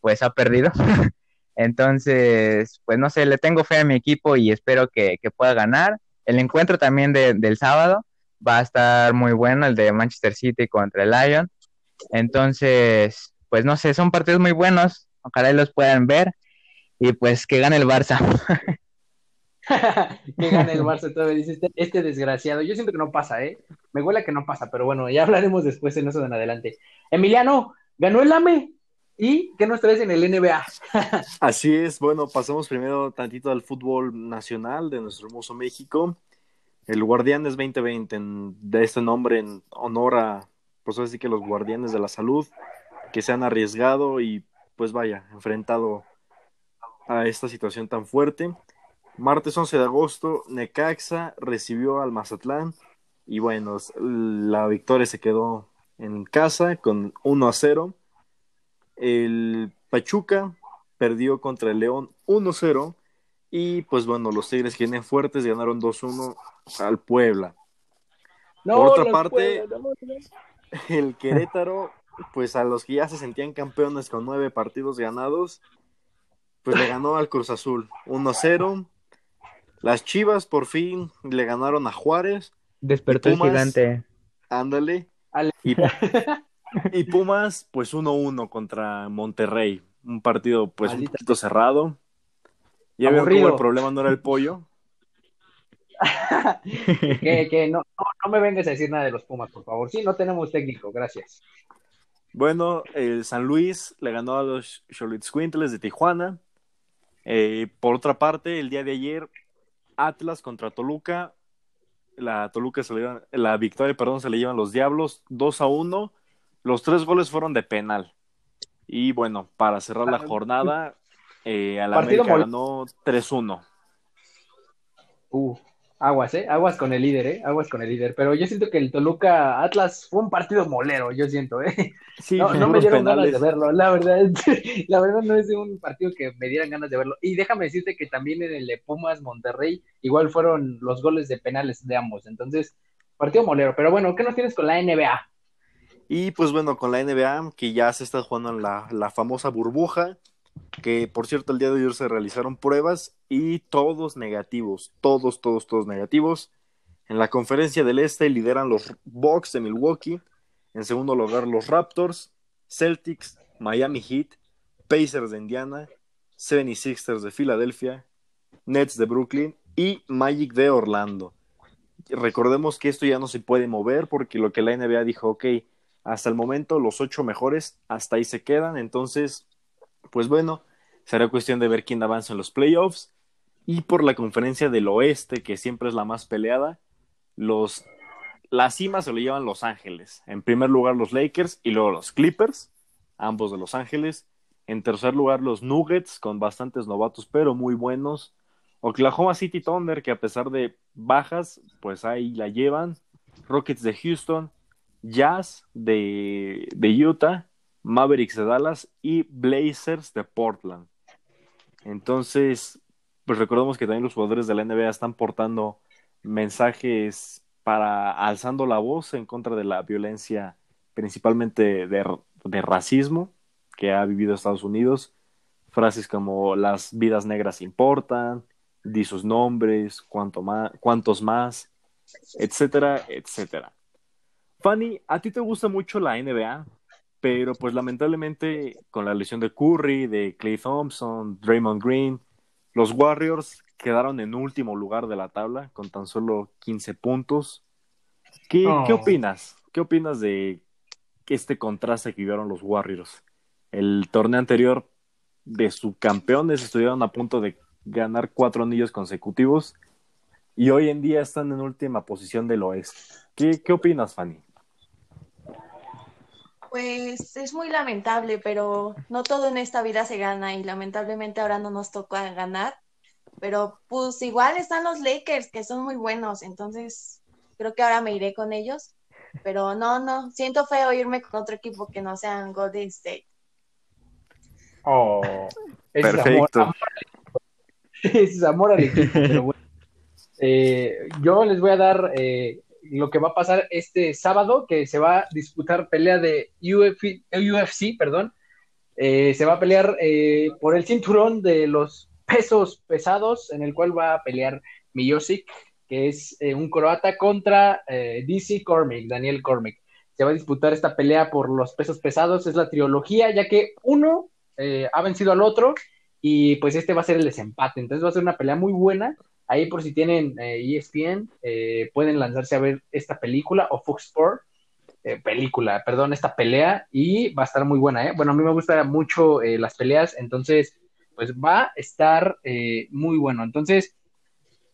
C: pues ha perdido. Entonces, pues no sé, le tengo fe a mi equipo y espero que, pueda ganar. El encuentro también del sábado va a estar muy bueno, el de Manchester City contra el Lyon. Entonces, pues no sé, son partidos muy buenos, ojalá los puedan ver y pues que gane el Barça.
B: que gane el Barça, todavía dice este, este, desgraciado. Yo siento que no pasa, ¿eh? me huele que no pasa, pero bueno, ya hablaremos después en eso de en adelante. Emiliano, ganó el AME. ¿Y qué nos traes en el NBA?
D: Así es, bueno, pasamos primero tantito al fútbol nacional de nuestro hermoso México. El Guardianes 2020, de este nombre en honor a, pues así que los guardianes de la salud que se han arriesgado y pues vaya, enfrentado a esta situación tan fuerte. Martes 11 de agosto, Necaxa recibió al Mazatlán y bueno, la victoria se quedó en casa con 1 a 0. El Pachuca perdió contra el León 1-0 y pues bueno, los Tigres que vienen fuertes ganaron 2-1 al Puebla. Por otra parte, el Querétaro, pues a los que ya se sentían campeones con nueve partidos ganados, pues le ganó al Cruz Azul 1-0. Las Chivas por fin le ganaron a Juárez.
C: Despertó el gigante.
D: Ándale. Y, y, Pumas, pues 1-1 contra Monterrey. Un partido, pues, un poquito cerrado. Ya veo que el problema no era el pollo.
B: que, no, no, me vengas a decir nada de los Pumas, por favor. Sí, no tenemos técnico, gracias.
D: Bueno, el San Luis le ganó a los Quintles de Tijuana. Eh, por otra parte, el día de ayer, Atlas contra Toluca. La Toluca se le la victoria, perdón, se le llevan los Diablos 2 a 1. Los tres goles fueron de penal. Y bueno, para cerrar la jornada, eh, al América ganó 3-1.
B: Uh, aguas, ¿eh? Aguas con el líder, ¿eh? Aguas con el líder. Pero yo siento que el Toluca Atlas fue un partido molero, yo siento, ¿eh? Sí, no, no me dieron ganas de verlo, la verdad. la verdad no es un partido que me dieran ganas de verlo. Y déjame decirte que también en el de Pumas Monterrey, igual fueron los goles de penales de ambos. Entonces, partido molero. Pero bueno, ¿qué nos tienes con la NBA?
D: Y pues bueno, con la NBA, que ya se está jugando en la, la famosa burbuja que por cierto el día de ayer se realizaron pruebas y todos negativos, todos, todos, todos negativos. En la conferencia del Este lideran los Bucks de Milwaukee, en segundo lugar los Raptors, Celtics, Miami Heat, Pacers de Indiana, 76ers de Filadelfia, Nets de Brooklyn y Magic de Orlando. Recordemos que esto ya no se puede mover porque lo que la NBA dijo, ok, hasta el momento los ocho mejores hasta ahí se quedan, entonces pues bueno, será cuestión de ver quién avanza en los playoffs. Y por la conferencia del oeste, que siempre es la más peleada, los, la cima se lo llevan Los Ángeles. En primer lugar los Lakers y luego los Clippers, ambos de Los Ángeles. En tercer lugar los Nuggets, con bastantes novatos, pero muy buenos. Oklahoma City Thunder, que a pesar de bajas, pues ahí la llevan. Rockets de Houston, Jazz de, de Utah Mavericks de Dallas y Blazers de Portland. Entonces, pues recordemos que también los jugadores de la NBA están portando mensajes para alzando la voz en contra de la violencia, principalmente de, racismo que ha vivido Estados Unidos. Frases como las vidas negras importan, di sus nombres, cuánto más, cuántos más, etcétera, etcétera. Fanny, ¿a ti te gusta mucho la NBA? Pero pues lamentablemente con la lesión de Curry, de Clay Thompson, Draymond Green, los Warriors quedaron en último lugar de la tabla con tan solo 15 puntos. ¿Qué, ¿qué opinas? ¿Qué opinas de este contraste que vivieron los Warriors? El torneo anterior de subcampeones estuvieron a punto de ganar cuatro anillos consecutivos y hoy en día están en última posición del oeste. ¿Qué, qué opinas, Fanny?
E: Pues es muy lamentable, pero no todo en esta vida se gana y lamentablemente ahora no nos toca ganar. Pero pues igual están los Lakers, que son muy buenos, entonces creo que ahora me iré con ellos. Pero no, no, siento feo irme con otro equipo que no sean Golden State.
B: Oh, perfecto. Es amor, al equipo, pero bueno. Eh, yo les voy a dar eh, lo que va a pasar este sábado, que se va a disputar pelea de UFC, perdón. Eh, se va a pelear eh, por el cinturón de los pesos pesados, en el cual va a pelear Miosic, que es eh, un croata, contra DC Cormick, Daniel Cormick. Se va a disputar esta pelea por los pesos pesados, es la trilogía, ya que uno ha vencido al otro y pues este va a ser el desempate. Entonces va a ser una pelea muy buena Ahí por si tienen ESPN, e pueden lanzarse a ver esta película o Fox Sport, película, perdón, esta pelea y va a estar muy buena, ¿eh? Bueno, a mí me gustan mucho las peleas, entonces, pues va a estar muy bueno. Entonces,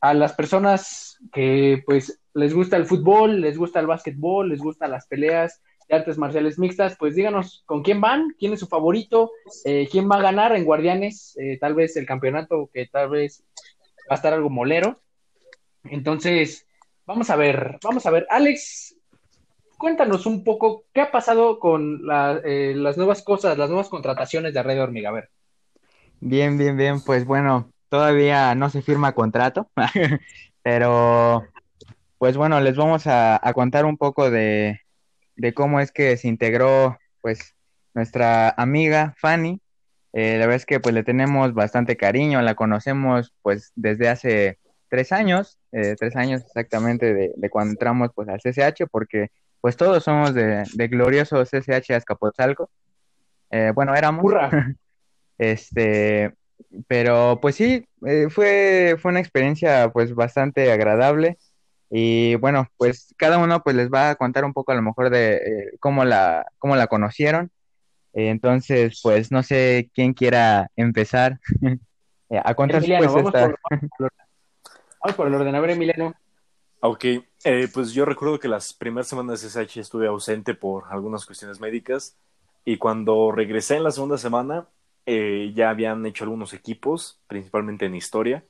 B: a las personas que pues les gusta el fútbol, les gusta el básquetbol, les gustan las peleas de artes marciales mixtas, pues díganos con quién van, quién es su favorito, eh, quién va a ganar en Guardianes, eh, tal vez el campeonato que tal vez va a estar algo molero. Entonces, vamos a ver, vamos a ver. Alex, cuéntanos un poco qué ha pasado con eh, las nuevas cosas, las nuevas contrataciones de Red Hormiga. A ver.
C: Bien, bien, bien. Pues bueno, todavía no se firma contrato, pero pues bueno, les vamos a, contar un poco de, cómo es que se integró pues nuestra amiga Fanny. Eh, la verdad es que pues le tenemos bastante cariño, la conocemos pues desde hace tres años, eh, tres años exactamente de, cuando entramos pues al CCH, porque pues todos somos de, de glorioso CCH Azcapotzalco. Eh, bueno, éramos. este, pero pues sí, eh, fue, fue una experiencia pues bastante agradable y bueno, pues cada uno pues les va a contar un poco a lo mejor de eh, cómo, la, cómo la conocieron. Entonces, pues no sé quién quiera empezar eh, a contar pues,
B: vamos, por, vamos por el orden, a ver Emiliano.
D: Ok, pues yo recuerdo que las primeras semanas de SH estuve ausente por algunas cuestiones médicas y cuando regresé en la segunda semana eh, ya habían hecho algunos equipos, principalmente en historia.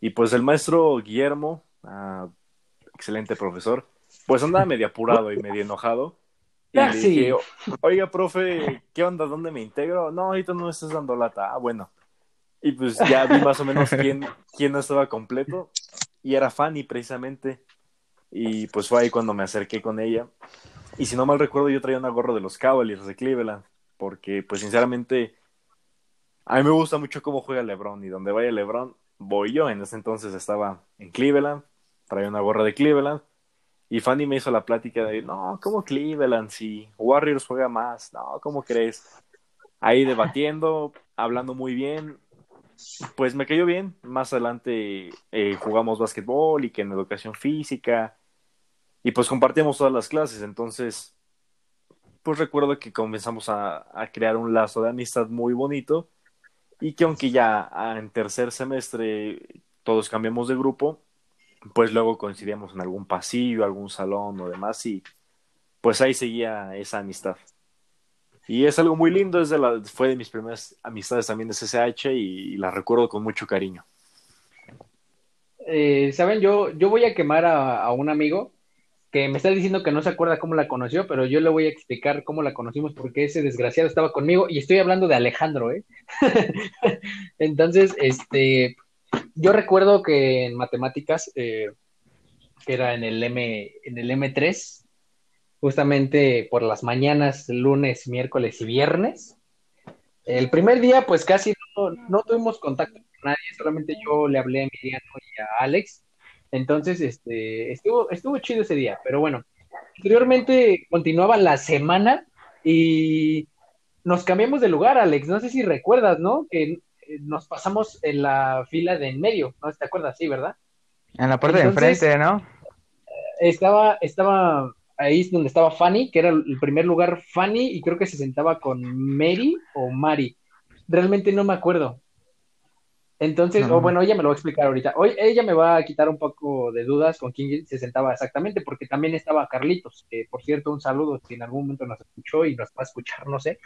D: Y pues el maestro Guillermo, ah, excelente profesor, pues andaba medio apurado y medio enojado. Y le dije, oiga, profe, ¿qué onda? ¿Dónde me integro? No, ahorita no me estás dando lata. Ah, bueno. Y pues ya vi más o menos quién, quién no estaba completo. Y era Fanny, precisamente. Y pues fue ahí cuando me acerqué con ella. Y si no mal recuerdo, yo traía una gorra de los Cavaliers de Cleveland. Porque, pues sinceramente, a mí me gusta mucho cómo juega LeBron y donde vaya LeBron voy yo. En ese entonces estaba en Cleveland, traía una gorra de Cleveland y Fanny me hizo la plática de, no, ¿cómo Cleveland? Si Warriors juega más, no, ¿cómo crees? Ahí debatiendo, hablando muy bien. Pues me cayó bien. Más adelante eh, jugamos básquetbol y que en educación física. Y pues compartíamos todas las clases. Entonces, pues recuerdo que comenzamos a, a crear un lazo de amistad muy bonito y que aunque ya en tercer semestre todos cambiamos de grupo, pues luego coincidíamos en algún pasillo, algún salón o demás y pues ahí seguía esa amistad. Y es algo muy lindo, es de la, fue de mis primeras amistades también de CCH y, la recuerdo con mucho cariño.
B: Eh, Saben, yo, yo voy a quemar a un amigo que me está diciendo que no se acuerda cómo la conoció, pero yo le voy a explicar cómo la conocimos porque ese desgraciado estaba conmigo y estoy hablando de Alejandro, ¿eh? Entonces, este, yo recuerdo que en matemáticas, eh, era en el M, en el M3, justamente por las mañanas, lunes, miércoles y viernes. El primer día, pues casi no, tuvimos contacto con nadie, solamente yo le hablé a Emiliano y a Alex entonces, este, estuvo, estuvo chido ese día, pero bueno, posteriormente continuaba la semana y nos cambiamos de lugar, Alex. No sé si recuerdas, ¿no? Que nos pasamos en la fila de en medio, ¿no? ¿Te acuerdas? Sí, ¿verdad?
C: En la puerta de enfrente, ¿no?
B: Estaba, estaba ahí donde estaba Fanny, que era el primer lugar Fanny, y creo que se sentaba con Mary o Mari. Realmente no me acuerdo. Entonces, o bueno, ella me lo va a explicar ahorita. Hoy ella me va a quitar un poco de dudas con quién se sentaba exactamente, porque también estaba Carlitos, que por cierto, un saludo si en algún momento nos escuchó y nos va a escuchar, no sé.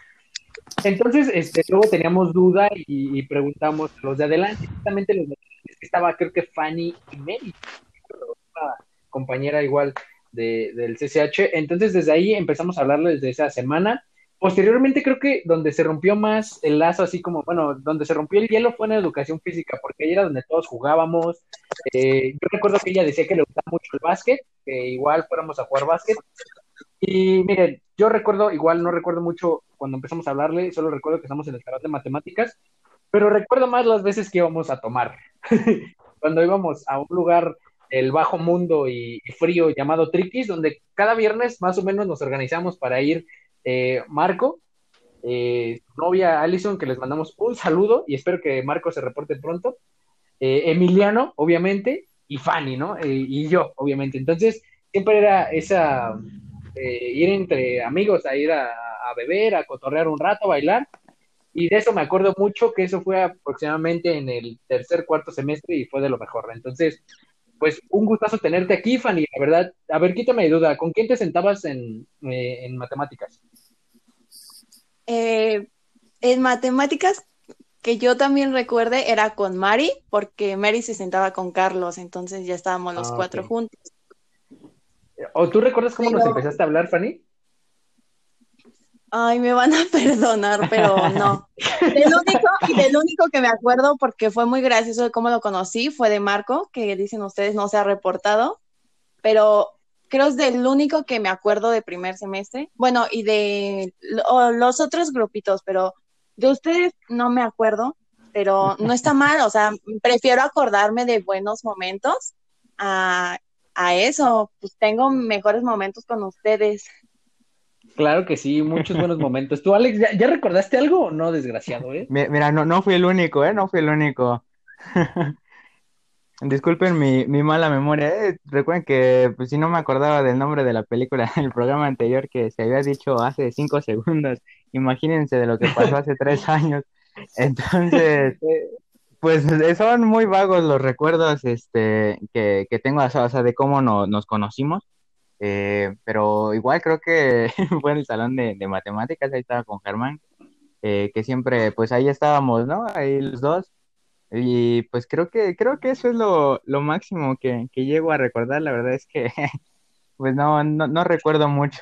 B: Entonces, este, luego teníamos duda y, preguntamos los de adelante, exactamente los de adelante, estaba creo que Fanny y Mary, una compañera igual de, del CCH. Entonces, desde ahí empezamos a hablarles de esa semana Posteriormente creo que donde se rompió más el lazo, así como, bueno, donde se rompió el hielo fue en educación física, porque ahí era donde todos jugábamos. Eh, yo recuerdo que ella decía que le gustaba mucho el básquet, que igual fuéramos a jugar básquet. Y miren, yo recuerdo, igual no recuerdo mucho cuando empezamos a hablarle, solo recuerdo que estamos en el salón de matemáticas, pero recuerdo más las veces que íbamos a tomar. cuando íbamos a un lugar, el bajo mundo y, frío llamado Triquis, donde cada viernes más o menos nos organizamos para ir eh, Marco, eh, novia Allison, que les mandamos un saludo y espero que Marco se reporte pronto. eh, Emiliano, obviamente, y Fanny, ¿no? Y yo, obviamente. Entonces, siempre era esa, eh, ir entre amigos a ir a, a, beber, a cotorrear un rato, a bailar. Y de eso me acuerdo mucho, que eso fue aproximadamente en el tercer, cuarto semestre y fue de lo mejor. Entonces, pues un gustazo tenerte aquí, Fanny, la verdad. A ver, quítame de duda, ¿con quién te sentabas en, eh, en matemáticas?
E: Eh, en matemáticas, que yo también recuerde, era con Mari, porque Mary se sentaba con Carlos, entonces ya estábamos los ah, cuatro okay. juntos.
B: ¿O tú recuerdas cómo pero... nos empezaste a hablar, Fanny?
E: Ay, me van a perdonar, pero no. Del único, y del único que me acuerdo, porque fue muy gracioso de cómo lo conocí, fue de Marco, que dicen ustedes no se ha reportado, pero creo es del único que me acuerdo de primer semestre. Bueno, y de los otros grupitos, pero de ustedes no me acuerdo, pero no está mal, o sea, prefiero acordarme de buenos momentos a, a eso, pues tengo mejores momentos con ustedes.
B: Claro que sí, muchos buenos momentos. ¿Tú, Alex, ¿ya, ya recordaste algo o no, desgraciado, eh?
C: Mira, no, no fui el único, ¿eh? No fui el único. Disculpen mi, mi mala memoria. Eh. Recuerden que pues, si no me acordaba del nombre de la película del programa anterior que se había dicho hace cinco segundos, imagínense de lo que pasó hace tres años. Entonces, pues son muy vagos los recuerdos este, que, que tengo, o sea, de cómo no, nos conocimos. Eh, pero igual creo que fue en el salón de, de matemáticas, ahí estaba con Germán, eh, que siempre, pues ahí estábamos, ¿no? Ahí los dos. Y pues creo que, creo que eso es lo, lo máximo que, que, llego a recordar. La verdad es que pues no, no, no recuerdo mucho.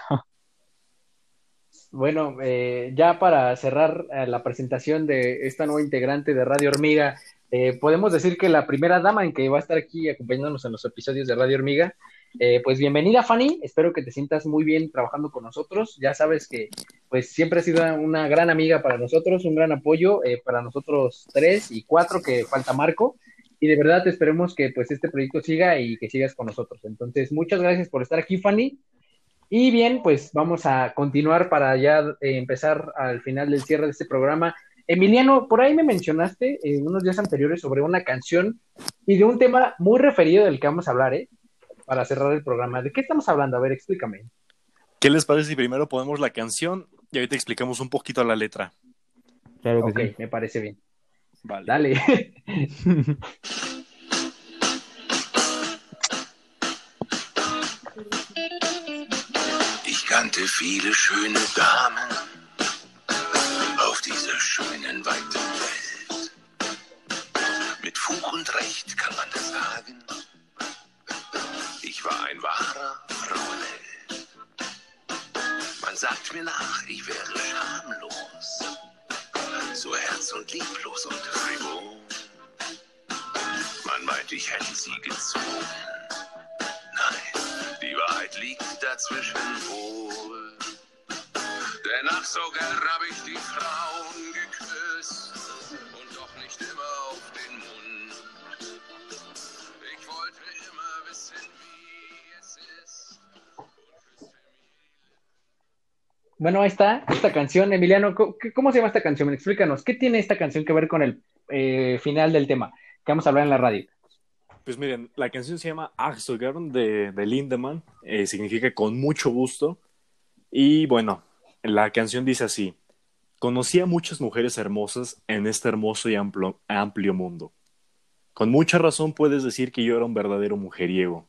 B: Bueno, eh, ya para cerrar eh, la presentación de esta nueva integrante de Radio Hormiga, eh, podemos decir que la primera dama en que va a estar aquí acompañándonos en los episodios de Radio Hormiga eh, pues bienvenida Fanny, espero que te sientas muy bien trabajando con nosotros. Ya sabes que pues siempre has sido una gran amiga para nosotros, un gran apoyo eh, para nosotros tres y cuatro que falta Marco. Y de verdad esperemos que pues este proyecto siga y que sigas con nosotros. Entonces, muchas gracias por estar aquí, Fanny. Y bien, pues vamos a continuar para ya eh, empezar al final del cierre de este programa. Emiliano, por ahí me mencionaste eh, unos días anteriores sobre una canción y de un tema muy referido del que vamos a hablar, ¿eh? para cerrar el programa. ¿De qué estamos hablando? A ver, explícame.
D: ¿Qué les parece si primero ponemos la canción y ahorita explicamos un poquito la letra?
B: Claro ok, sí. me parece bien. Vale. Dale.
A: kannte viele schöne Damen auf dieser schönen, weiten Welt. Mit Fug und Recht kann man das sagen. Ich war ein wahrer Frauenheld. Man sagt mir nach, ich wäre schamlos, so herz- und lieblos und frivol. Man meint, ich hätte sie gezwungen. Die Wahrheit liegt dazwischen wohl. Denn ach, so gern hab ich die Frauen geküsst und doch nicht immer auf den Mund. Ich wollte immer wissen, wie es ist.
B: Bueno, ahí está, esta canción, Emiliano, ¿cómo se llama esta canción? Explícanos, ¿qué tiene esta canción que ver con el eh, final del tema que vamos a hablar en la radio?
D: Pues miren, la canción se llama Axogern de, de Lindemann, eh, significa con mucho gusto. Y bueno, la canción dice así: Conocí a muchas mujeres hermosas en este hermoso y amplio, amplio mundo. Con mucha razón puedes decir que yo era un verdadero mujeriego.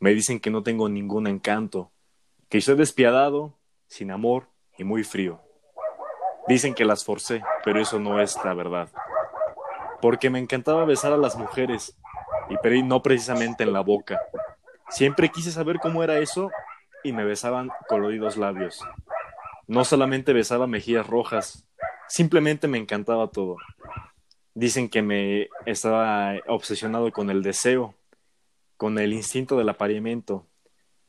D: Me dicen que no tengo ningún encanto, que soy despiadado, sin amor y muy frío. Dicen que las forcé, pero eso no es la verdad. Porque me encantaba besar a las mujeres, y no precisamente en la boca. Siempre quise saber cómo era eso y me besaban coloridos labios. No solamente besaba mejillas rojas, simplemente me encantaba todo. Dicen que me estaba obsesionado con el deseo, con el instinto del apareamiento.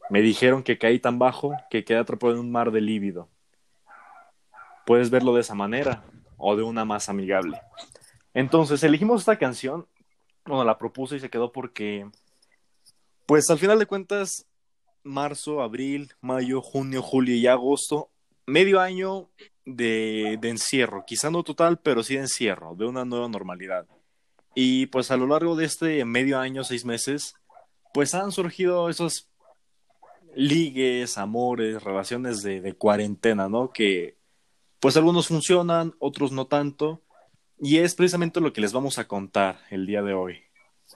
D: Me dijeron que caí tan bajo que quedé atrapado en un mar de lívido. Puedes verlo de esa manera o de una más amigable. Entonces elegimos esta canción bueno, la propuse y se quedó porque, pues al final de cuentas, marzo, abril, mayo, junio, julio y agosto, medio año de, de, encierro, quizá no total, pero sí de encierro, de una nueva normalidad. Y pues a lo largo de este medio año, seis meses, pues han surgido esos ligues, amores, relaciones de, de cuarentena, ¿no? Que pues algunos funcionan, otros no tanto. Y es precisamente lo que les vamos a contar el día de hoy.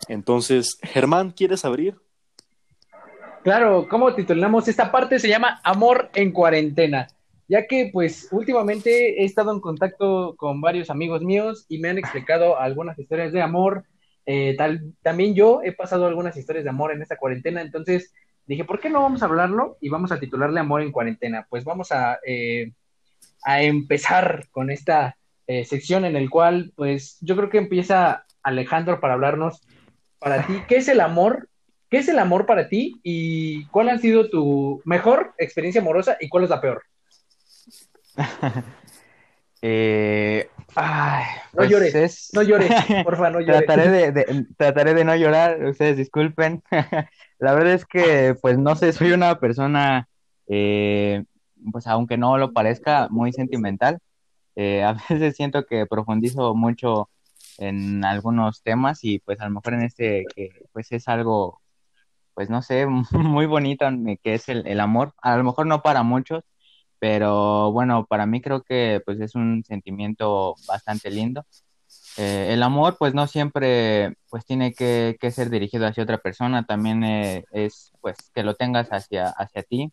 D: Entonces, Germán, ¿quieres abrir?
B: Claro, ¿cómo titulamos esta parte? Se llama Amor en cuarentena, ya que pues últimamente he estado en contacto con varios amigos míos y me han explicado algunas historias de amor. Eh, tal, también yo he pasado algunas historias de amor en esta cuarentena, entonces dije, ¿por qué no vamos a hablarlo y vamos a titularle Amor en cuarentena? Pues vamos a, eh, a empezar con esta eh, sección en el cual pues yo creo que empieza Alejandro para hablarnos para ti, ¿qué es el amor? ¿Qué es el amor para ti y cuál ha sido tu mejor experiencia amorosa y cuál es la peor?
C: Eh, ay,
B: No
C: pues
B: llores,
C: es-
B: no llores, porfa, no llores.
C: Trataré de, de- trataré de no llorar, ustedes disculpen. La verdad es que, pues no sé, soy una persona, eh, pues aunque no lo parezca, muy sentimental. Eh, a veces siento que profundizo mucho en algunos temas y pues a lo mejor en este que pues es algo, pues no sé, muy bonito, que es el, el amor. A lo mejor no para muchos, pero bueno, para mí creo que pues es un sentimiento bastante lindo. Eh, el amor, pues no siempre, pues tiene que, que ser dirigido hacia otra persona, también eh, es, pues, que lo tengas hacia, hacia ti.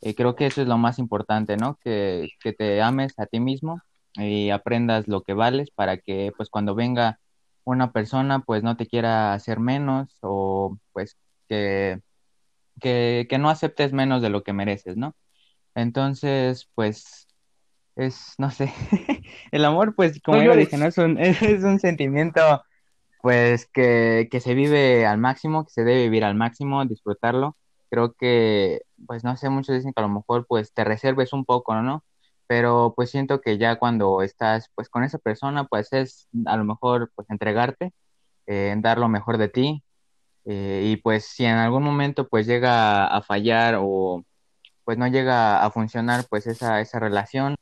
C: Eh, creo que eso es lo más importante, ¿no? Que, que te ames a ti mismo y aprendas lo que vales para que, pues, cuando venga una persona, pues, no te quiera hacer menos o, pues, que, que, que no aceptes menos de lo que mereces, ¿no? Entonces, pues, es, no sé, el amor, pues, como
B: No
C: yo dije, ¿no? Es un, es un sentimiento, pues, que, que se vive al máximo, que se debe vivir al máximo, disfrutarlo. Creo que, pues, no sé, muchos dicen que a lo mejor, pues, te reserves un poco, ¿no? Pero, pues, siento que ya cuando estás, pues, con esa persona, pues, es a lo mejor, pues, entregarte, eh, dar lo mejor de ti. eh, y, pues, si en algún momento, pues, llega a fallar o, pues, no llega a funcionar, pues, esa, esa relación,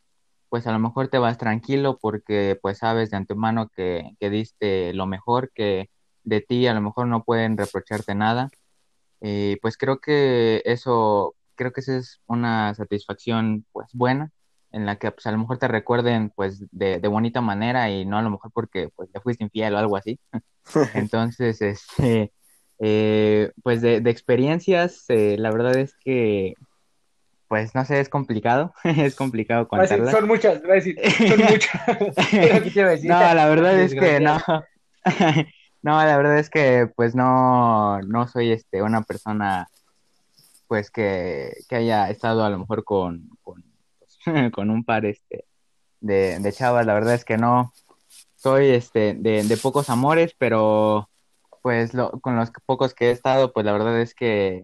C: pues a lo mejor te vas tranquilo porque pues sabes de antemano que, que diste lo mejor, que de ti a lo mejor no pueden reprocharte nada. Y pues creo que eso, creo que esa es una satisfacción pues buena, en la que pues a lo mejor te recuerden pues de, de bonita manera y no a lo mejor porque pues le fuiste infiel o algo así. Entonces, este, eh, pues de, de experiencias, eh, la verdad es que pues no sé, es complicado, es complicado contarlas.
B: son muchas, va a decir, son muchas. Te
C: No, la verdad es que no. No, la verdad es que pues no, no soy este una persona pues que, que haya estado a lo mejor con, con, un par este de, de chavas, la verdad es que no. Soy este de, de pocos amores, pero pues lo, con los pocos que he estado, pues la verdad es que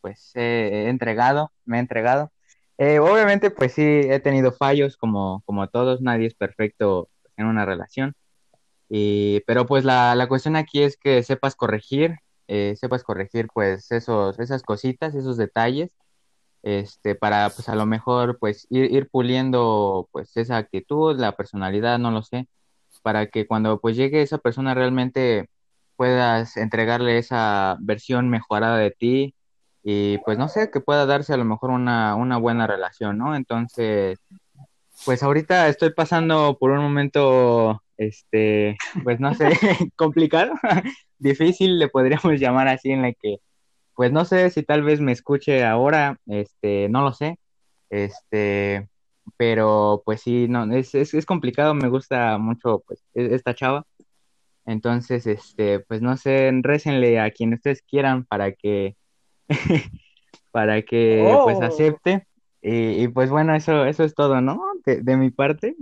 C: pues he, he entregado, me he entregado. Eh, obviamente, pues sí, he tenido fallos como, como todos, nadie es perfecto en una relación. Y, pero pues la, la cuestión aquí es que sepas corregir, eh, sepas corregir pues esos, esas cositas, esos detalles, este, para pues a lo mejor pues ir, ir puliendo pues esa actitud, la personalidad, no lo sé, para que cuando pues llegue esa persona realmente puedas entregarle esa versión mejorada de ti y pues no sé, que pueda darse a lo mejor una, una buena relación, ¿no? Entonces, pues ahorita estoy pasando por un momento, este, pues no sé, complicado, difícil, le podríamos llamar así, en la que, pues no sé si tal vez me escuche ahora, este, no lo sé, este, pero pues sí, no, es, es, es complicado, me gusta mucho, pues, e- esta chava. Entonces, este, pues no sé, récenle a quien ustedes quieran para que, para que pues
B: Oh.
C: acepte. Y, y, pues bueno, eso, eso es todo, ¿no? De, de mi parte.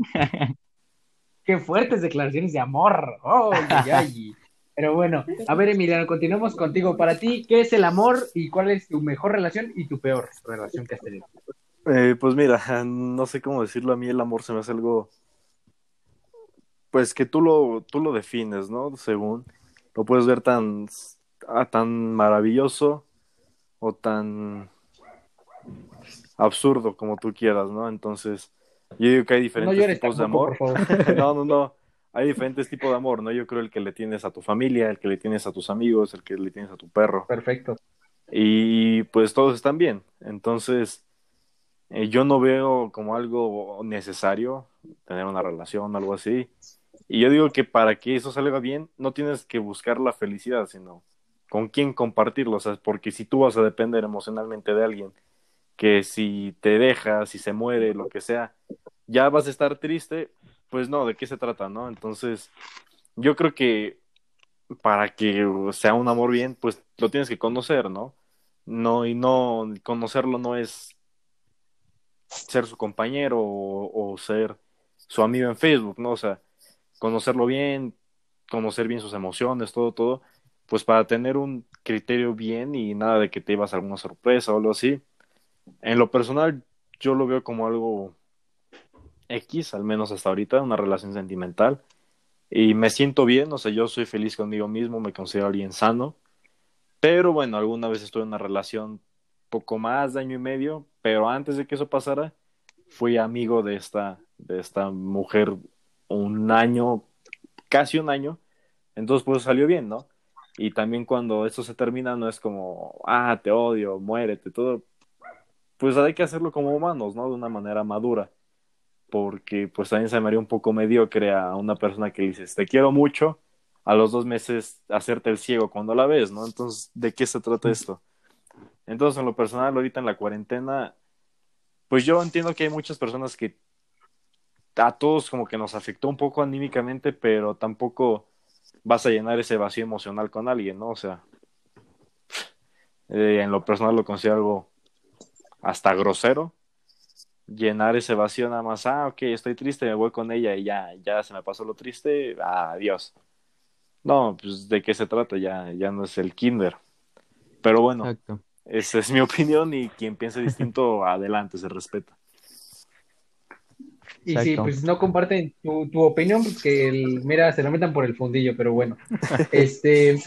B: Qué fuertes declaraciones de amor. Oh, ay, ay. Pero bueno, a ver, Emiliano, continuamos contigo. Para ti, ¿qué es el amor y cuál es tu mejor relación y tu peor relación que has tenido?
D: Eh, pues mira, no sé cómo decirlo, a mí el amor se me hace algo, pues que tú lo, tú lo defines, ¿no? Según, lo puedes ver tan, ah, tan maravilloso o tan absurdo como tú quieras, ¿no? Entonces, yo digo que hay diferentes tipos de amor. No, no, no. hay diferentes tipos de amor, ¿no? Yo creo el que le tienes a tu familia, el que le tienes a tus amigos, el que le tienes a tu perro.
B: Perfecto.
D: Y pues todos están bien. Entonces, eh, yo no veo como algo necesario tener una relación, algo así. Y yo digo que para que eso salga bien, no tienes que buscar la felicidad, sino con quién compartirlo. O sea, porque si tú vas a depender emocionalmente de alguien, que si te deja, si se muere, lo que sea, ya vas a estar triste, pues no, ¿de qué se trata, no? Entonces, yo creo que para que sea un amor bien, pues lo tienes que conocer, ¿no? No, y no, conocerlo no es ser su compañero o, o ser su amigo en Facebook, ¿no? O sea, conocerlo bien, conocer bien sus emociones, todo, todo, pues para tener un criterio bien y nada de que te ibas a alguna sorpresa o algo así. En lo personal, yo lo veo como algo X, al menos hasta ahorita, una relación sentimental. Y me siento bien, o sea, yo soy feliz conmigo mismo, me considero alguien sano. Pero bueno, alguna vez estuve en una relación poco más de año y medio, pero antes de que eso pasara, fui amigo de esta, de esta mujer un año, casi un año, entonces pues salió bien, ¿no? Y también cuando esto se termina no es como, ah, te odio, muérete, todo, pues hay que hacerlo como humanos, ¿no? De una manera madura, porque pues también se me haría un poco mediocre a una persona que dices, te quiero mucho, a los dos meses hacerte el ciego cuando la ves, ¿no? Entonces, ¿de qué se trata esto? Entonces, en lo personal, ahorita en la cuarentena, pues yo entiendo que hay muchas personas que a todos como que nos afectó un poco anímicamente, pero tampoco vas a llenar ese vacío emocional con alguien, ¿no? O sea, eh, en lo personal lo considero algo hasta grosero. Llenar ese vacío nada más, ah, ok, estoy triste, me voy con ella y ya, ya se me pasó lo triste, adiós. No, pues de qué se trata, ya, ya no es el kinder. Pero bueno, esa es mi opinión y quien piense distinto, adelante, se respeta.
B: Y si pues no comparten tu, tu opinión, porque el, mira, se lo metan por el fundillo, pero bueno. este,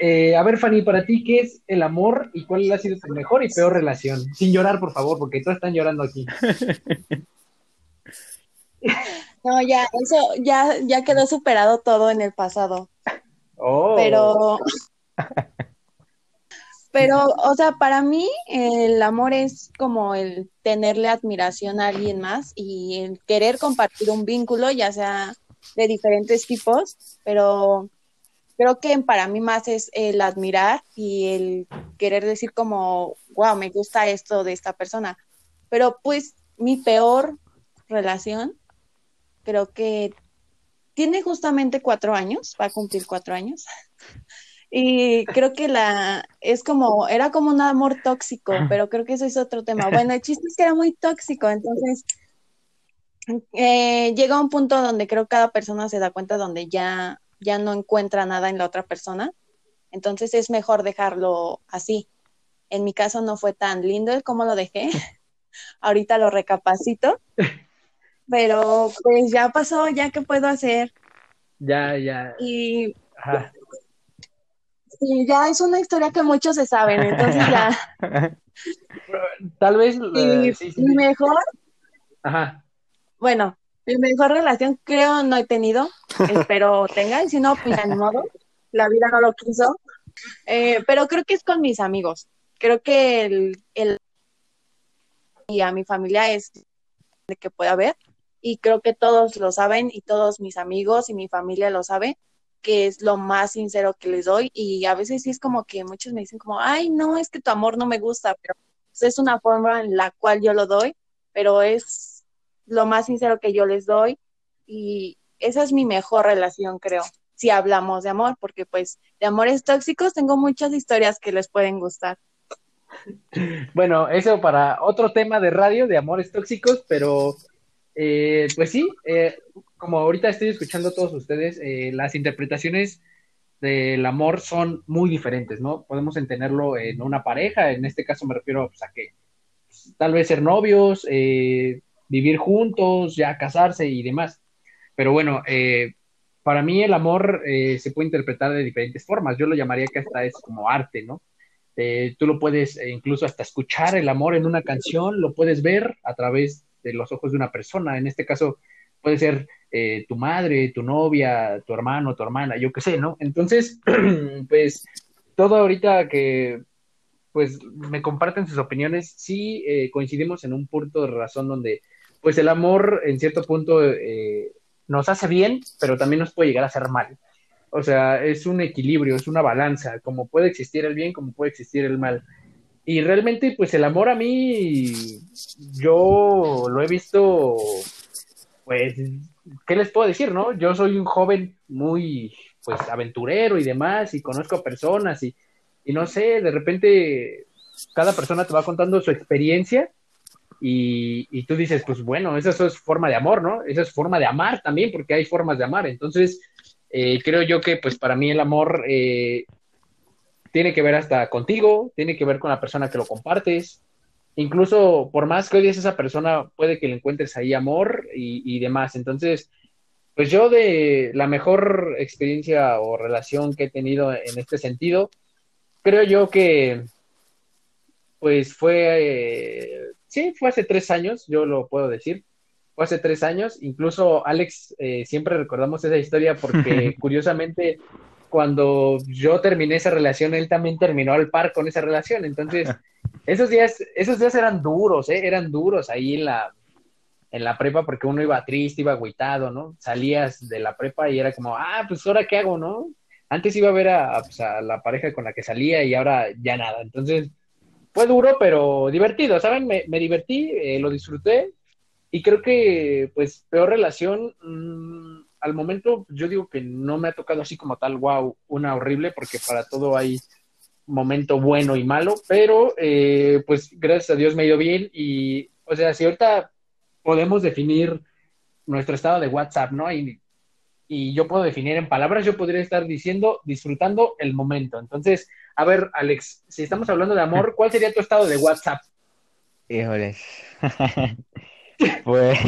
B: eh, a ver, Fanny, para ti, ¿qué es el amor y cuál ha sido tu mejor y peor relación? Sin llorar, por favor, porque todos están llorando aquí.
E: No, ya, eso ya, ya quedó superado todo en el pasado.
B: Oh.
E: Pero Pero, o sea, para mí el amor es como el tenerle admiración a alguien más y el querer compartir un vínculo, ya sea de diferentes tipos, pero creo que para mí más es el admirar y el querer decir como, wow, me gusta esto de esta persona. Pero pues mi peor relación, creo que tiene justamente cuatro años, va a cumplir cuatro años. Y creo que la es como, era como un amor tóxico, pero creo que eso es otro tema. Bueno, el chiste es que era muy tóxico, entonces eh, llega un punto donde creo que cada persona se da cuenta donde ya, ya no encuentra nada en la otra persona. Entonces es mejor dejarlo así. En mi caso no fue tan lindo el cómo lo dejé. Ahorita lo recapacito. Pero pues ya pasó, ya que puedo hacer.
B: Ya, ya.
E: Y Sí, ya es una historia que muchos se saben, entonces ya.
B: Tal vez.
E: Y
B: sí, sí,
E: mejor,
B: Ajá.
E: bueno, mi mejor relación creo no he tenido, espero tenga, y si no, pues ni modo, la vida no lo quiso. Eh, pero creo que es con mis amigos. Creo que el, el y a mi familia es de que pueda haber, y creo que todos lo saben, y todos mis amigos y mi familia lo saben que es lo más sincero que les doy y a veces sí es como que muchos me dicen como, ay, no, es que tu amor no me gusta, pero pues, es una forma en la cual yo lo doy, pero es lo más sincero que yo les doy y esa es mi mejor relación, creo, si hablamos de amor, porque pues de amores tóxicos tengo muchas historias que les pueden gustar.
B: Bueno, eso para otro tema de radio de amores tóxicos, pero eh, pues sí, eh, como ahorita estoy escuchando a todos ustedes, eh, las interpretaciones del amor son muy diferentes, ¿no? Podemos entenderlo en una pareja, en este caso me refiero pues, a que pues, tal vez ser novios, eh, vivir juntos, ya casarse y demás. Pero bueno, eh, para mí el amor se puede interpretar de diferentes formas. Yo lo llamaría que hasta es como arte, ¿no? tú lo puedes incluso hasta escuchar el amor en una canción, lo puedes ver a través de los ojos de una persona. En este caso, puede ser eh, tu madre, tu novia, tu hermano, tu hermana, yo qué sé, ¿no? Entonces, pues todo ahorita que pues me comparten sus opiniones, sí eh, coincidimos en un punto de razón donde pues el amor en cierto punto eh, nos hace bien, pero también nos puede llegar a hacer mal. O sea, es un equilibrio, es una balanza, como puede existir el bien, como puede existir el mal. Y realmente, pues el amor a mí, yo lo he visto, pues, ¿qué les puedo decir, no? Yo soy un joven muy, pues, aventurero y demás, y conozco personas, y, y no sé, de repente cada persona te va contando su experiencia, y, tú dices, pues bueno, esa es forma de amor, ¿no? Esa es forma de amar también, porque hay formas de amar. Entonces, eh, creo yo que pues para mí el amor eh, tiene que ver hasta contigo, tiene que ver con la persona que lo compartes. Incluso por más que odies a esa persona, puede que le encuentres ahí amor y, y demás. Entonces, pues yo de la mejor experiencia o relación que he tenido en este sentido, creo yo que pues fue, eh, sí, fue hace tres años, yo lo puedo decir fue hace tres años. Incluso Alex, eh, siempre recordamos esa historia porque curiosamente cuando yo terminé esa relación, él también terminó al par con esa relación. Entonces, esos días, esos días eran duros, ¿eh? eran duros ahí en la, en la prepa porque uno iba triste, iba agüitado, ¿no? Salías de la prepa y era como, ah, pues ahora qué hago, ¿no? Antes iba a ver a, pues, a la pareja con la que salía y ahora ya nada. Entonces, fue duro, pero divertido, ¿saben? Me, me divertí, eh, lo disfruté y creo que, pues, peor relación, mmm, al momento yo digo que no me ha tocado así como tal, wow, una horrible, porque para todo hay momento bueno y malo, pero eh, pues gracias a Dios me ha ido bien y, o sea, si ahorita podemos definir nuestro estado de WhatsApp, ¿no? Y, y yo puedo definir en palabras, yo podría estar diciendo, disfrutando el momento. Entonces, a ver, Alex, si estamos hablando de amor, ¿cuál sería tu estado de WhatsApp?
C: Híjoles. Pues,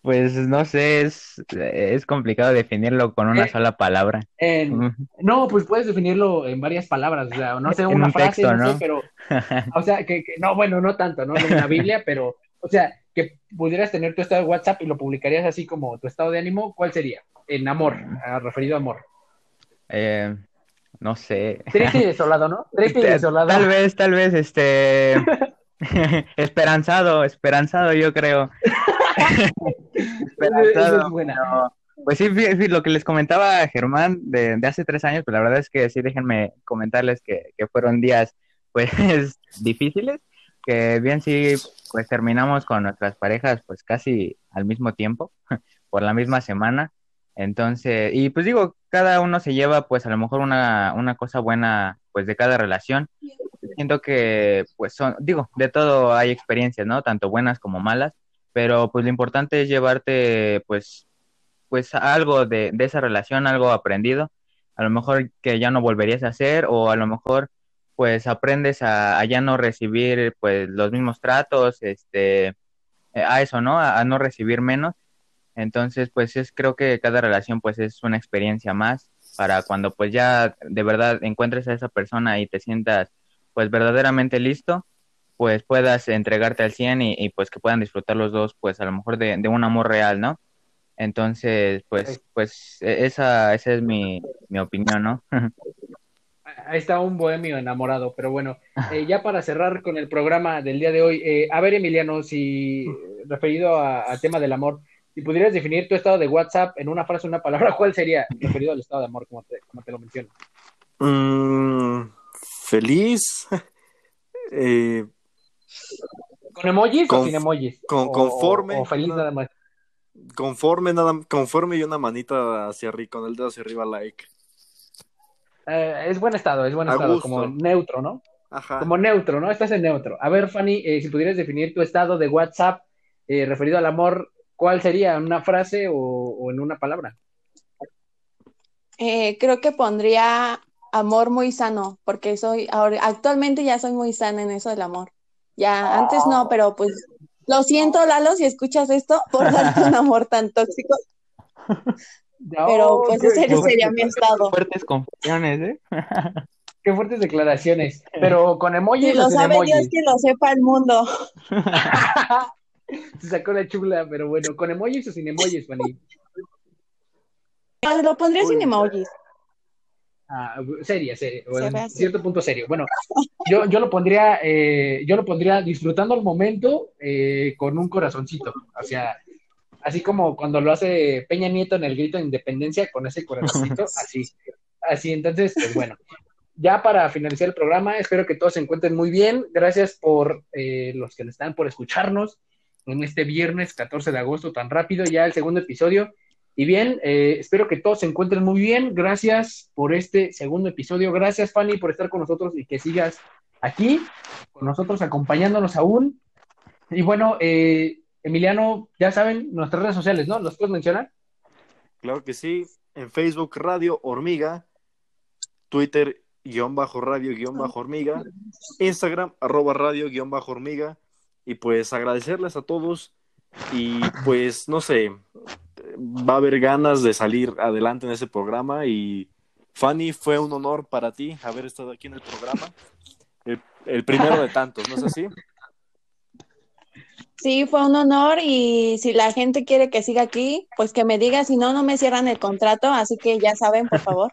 C: pues no sé, es, es complicado definirlo con una
B: Eh,
C: sola palabra.
B: En- no, pues puedes definirlo en varias palabras, o sea, no sé, una
C: un
B: frase,
C: texto,
B: no sé,
C: ¿no?
B: pero, o sea, que, que- no, bueno, no tanto, ¿no? En la Biblia, pero, o sea, que pudieras tener tu estado de WhatsApp y lo publicarías así como tu estado de ánimo, ¿cuál sería? En amor, ah, referido a amor.
C: Eh, no sé.
B: Triste y desolado, ¿no? Triste y
C: Tal-
B: desolado.
C: Tal vez, tal vez, este, esperanzado, esperanzado, yo creo. Esperanzado.
B: es buena.
C: pero, pues sí, lo que les comentaba Germán de, de hace tres años, pues la verdad es que sí, déjenme comentarles que, que fueron días, pues, difíciles, que bien sí, pues terminamos con nuestras parejas, pues casi al mismo tiempo, por la misma semana. Entonces, y pues digo, cada uno se lleva, pues a lo mejor una, una cosa buena, pues de cada relación. Siento que, pues son, digo, de todo hay experiencias, ¿no? Tanto buenas como malas, pero pues lo importante es llevarte, pues, pues algo de, de esa relación, algo aprendido, a lo mejor que ya no volverías a hacer, o a lo mejor, pues aprendes a, ya no recibir, pues, los mismos tratos, este, a eso, ¿no? A no recibir menos. Entonces, pues es, creo que cada relación, pues, es una experiencia más para cuando, pues, ya de verdad encuentres a esa persona y te sientas, pues, verdaderamente listo, pues puedas entregarte al 100 y, y, pues que puedan disfrutar los dos, pues a lo mejor de, de un amor real, ¿no? Entonces, pues, pues e- esa, esa es mi, mi opinión, ¿no?
B: Ahí está un bohemio enamorado, pero bueno, eh, ya para cerrar con el programa del día de hoy, eh, a ver, Emiliano, si referido a- al tema del amor, si pudieras definir tu estado de WhatsApp en una frase, una palabra, ¿cuál sería referido al estado de amor, como te, como te lo menciono?
D: Mm, feliz. Eh,
B: ¿Con emojis o
D: Con-
B: sin emojis?
D: con-
B: O-
D: conforme,
B: O, feliz nada más.
D: conforme, nada, conforme y una manita hacia arriba, con el dedo hacia arriba, like.
B: Eh, es buen estado, es buen
D: A
B: estado,
D: gusto.
B: como neutro, ¿no?
D: Ajá.
B: Como neutro, ¿no? Estás en neutro. A ver, Fanny, eh, si pudieras definir tu estado de WhatsApp referido al amor, ¿cuál sería? ¿En una frase o, o en una palabra?
E: Eh, creo que pondría amor muy sano, porque soy, ahora, actualmente ya soy muy sana en eso del amor. Ya, antes no, pero pues lo siento, Lalo, si escuchas esto, por darte un amor tan tóxico, pero
B: Oh,
E: pues
B: qué-
E: ese
B: qué
E: sería mi estado.
C: Fuertes confesiones, ¿eh?
B: Qué fuertes declaraciones. Pero con emojis
E: Si lo sabe Dios,
B: emojis.
E: que lo sepa el mundo.
B: Se sacó la chula, pero bueno, ¿con emojis o sin emojis, Fanny?
E: Ah, Lo pondría sin emojis.
B: Ah, seria, seria, o
E: Se
B: en
E: ve así.
B: cierto punto serio. Bueno, yo, yo lo pondría, eh, yo lo pondría disfrutando el momento eh, con un corazoncito. O sea, así como cuando lo hace Peña Nieto en el grito de independencia, con ese corazoncito, así. Así, entonces, pues bueno. Ya para finalizar el programa, espero que todos se encuentren muy bien. Gracias por eh, los que están por escucharnos en este viernes 14 de agosto tan rápido, ya el segundo episodio. Y bien, eh, espero que todos se encuentren muy bien. Gracias por este segundo episodio. Gracias, Fanny, por estar con nosotros y que sigas aquí con nosotros, acompañándonos aún. Y bueno, eh, Emiliano, ya saben, nuestras redes sociales, ¿no? ¿Los puedes mencionar?
D: Claro que sí. En Facebook, Radio Hormiga. Twitter, guion bajo radio, guion bajo hormiga. Instagram, arroba radio, guion bajo hormiga. Y pues agradecerles a todos. Y pues, no sé, va a haber ganas de salir adelante en ese programa. Y Fanny, fue un honor para ti haber estado aquí en el programa. El, el primero de tantos, ¿no es así?
E: Sí, fue un honor y si la gente quiere que siga aquí, pues que me diga, si no, no me cierran el contrato, así que ya saben, por favor.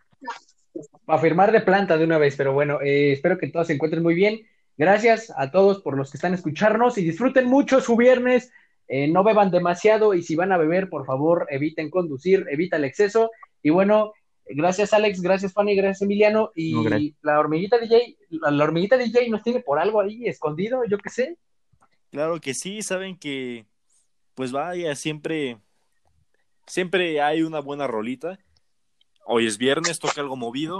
B: a firmar de planta de una vez, pero bueno, eh, espero que todos se encuentren muy bien. Gracias a todos por los que están escucharnos y disfruten mucho su viernes. Eh, no beban demasiado y si van a beber, por favor, eviten conducir, evita el exceso. Y bueno, gracias Alex, gracias Fanny, gracias Emiliano. Y
C: No, gracias.
B: la hormiguita DJ, la, la hormiguita DJ nos tiene por algo ahí escondido, yo qué sé.
D: Claro que sí, saben que, pues vaya, siempre, siempre hay una buena rolita. Hoy es viernes, toca algo movido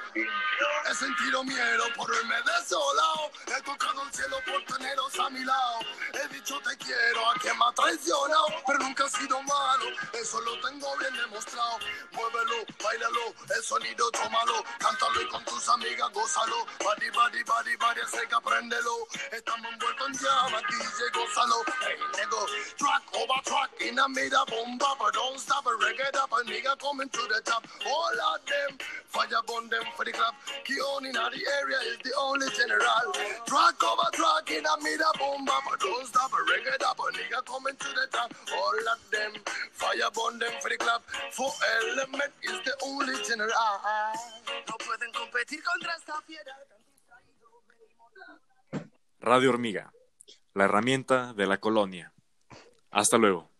A: He sentido miedo por verme desolado. He tocado el cielo por teneros a mi lado. He dicho te quiero a quien me ha traicionado. Pero nunca ha sido malo. Eso lo tengo bien demostrado. Muévelo, bailalo. El sonido, tómalo. Cántalo y con tus amigas, gózalo. Body, body, body, body, acerca, préndelo. Estamos envueltos en llamas, DJ, gózalo. Hey, nigga, track over track in a mira bomba, but don't stop reggae up. A nigga coming to the top. All of them, fire them for the club. Keon in the area is the only general. Track over track in a mira bomba, but don't stop a reggae up. A nigga coming to the top. All of them, fire burn them for the club. For element is the only general. No pueden competir contra esta fiera.
D: Radio Hormiga, la herramienta de la colonia. Hasta luego.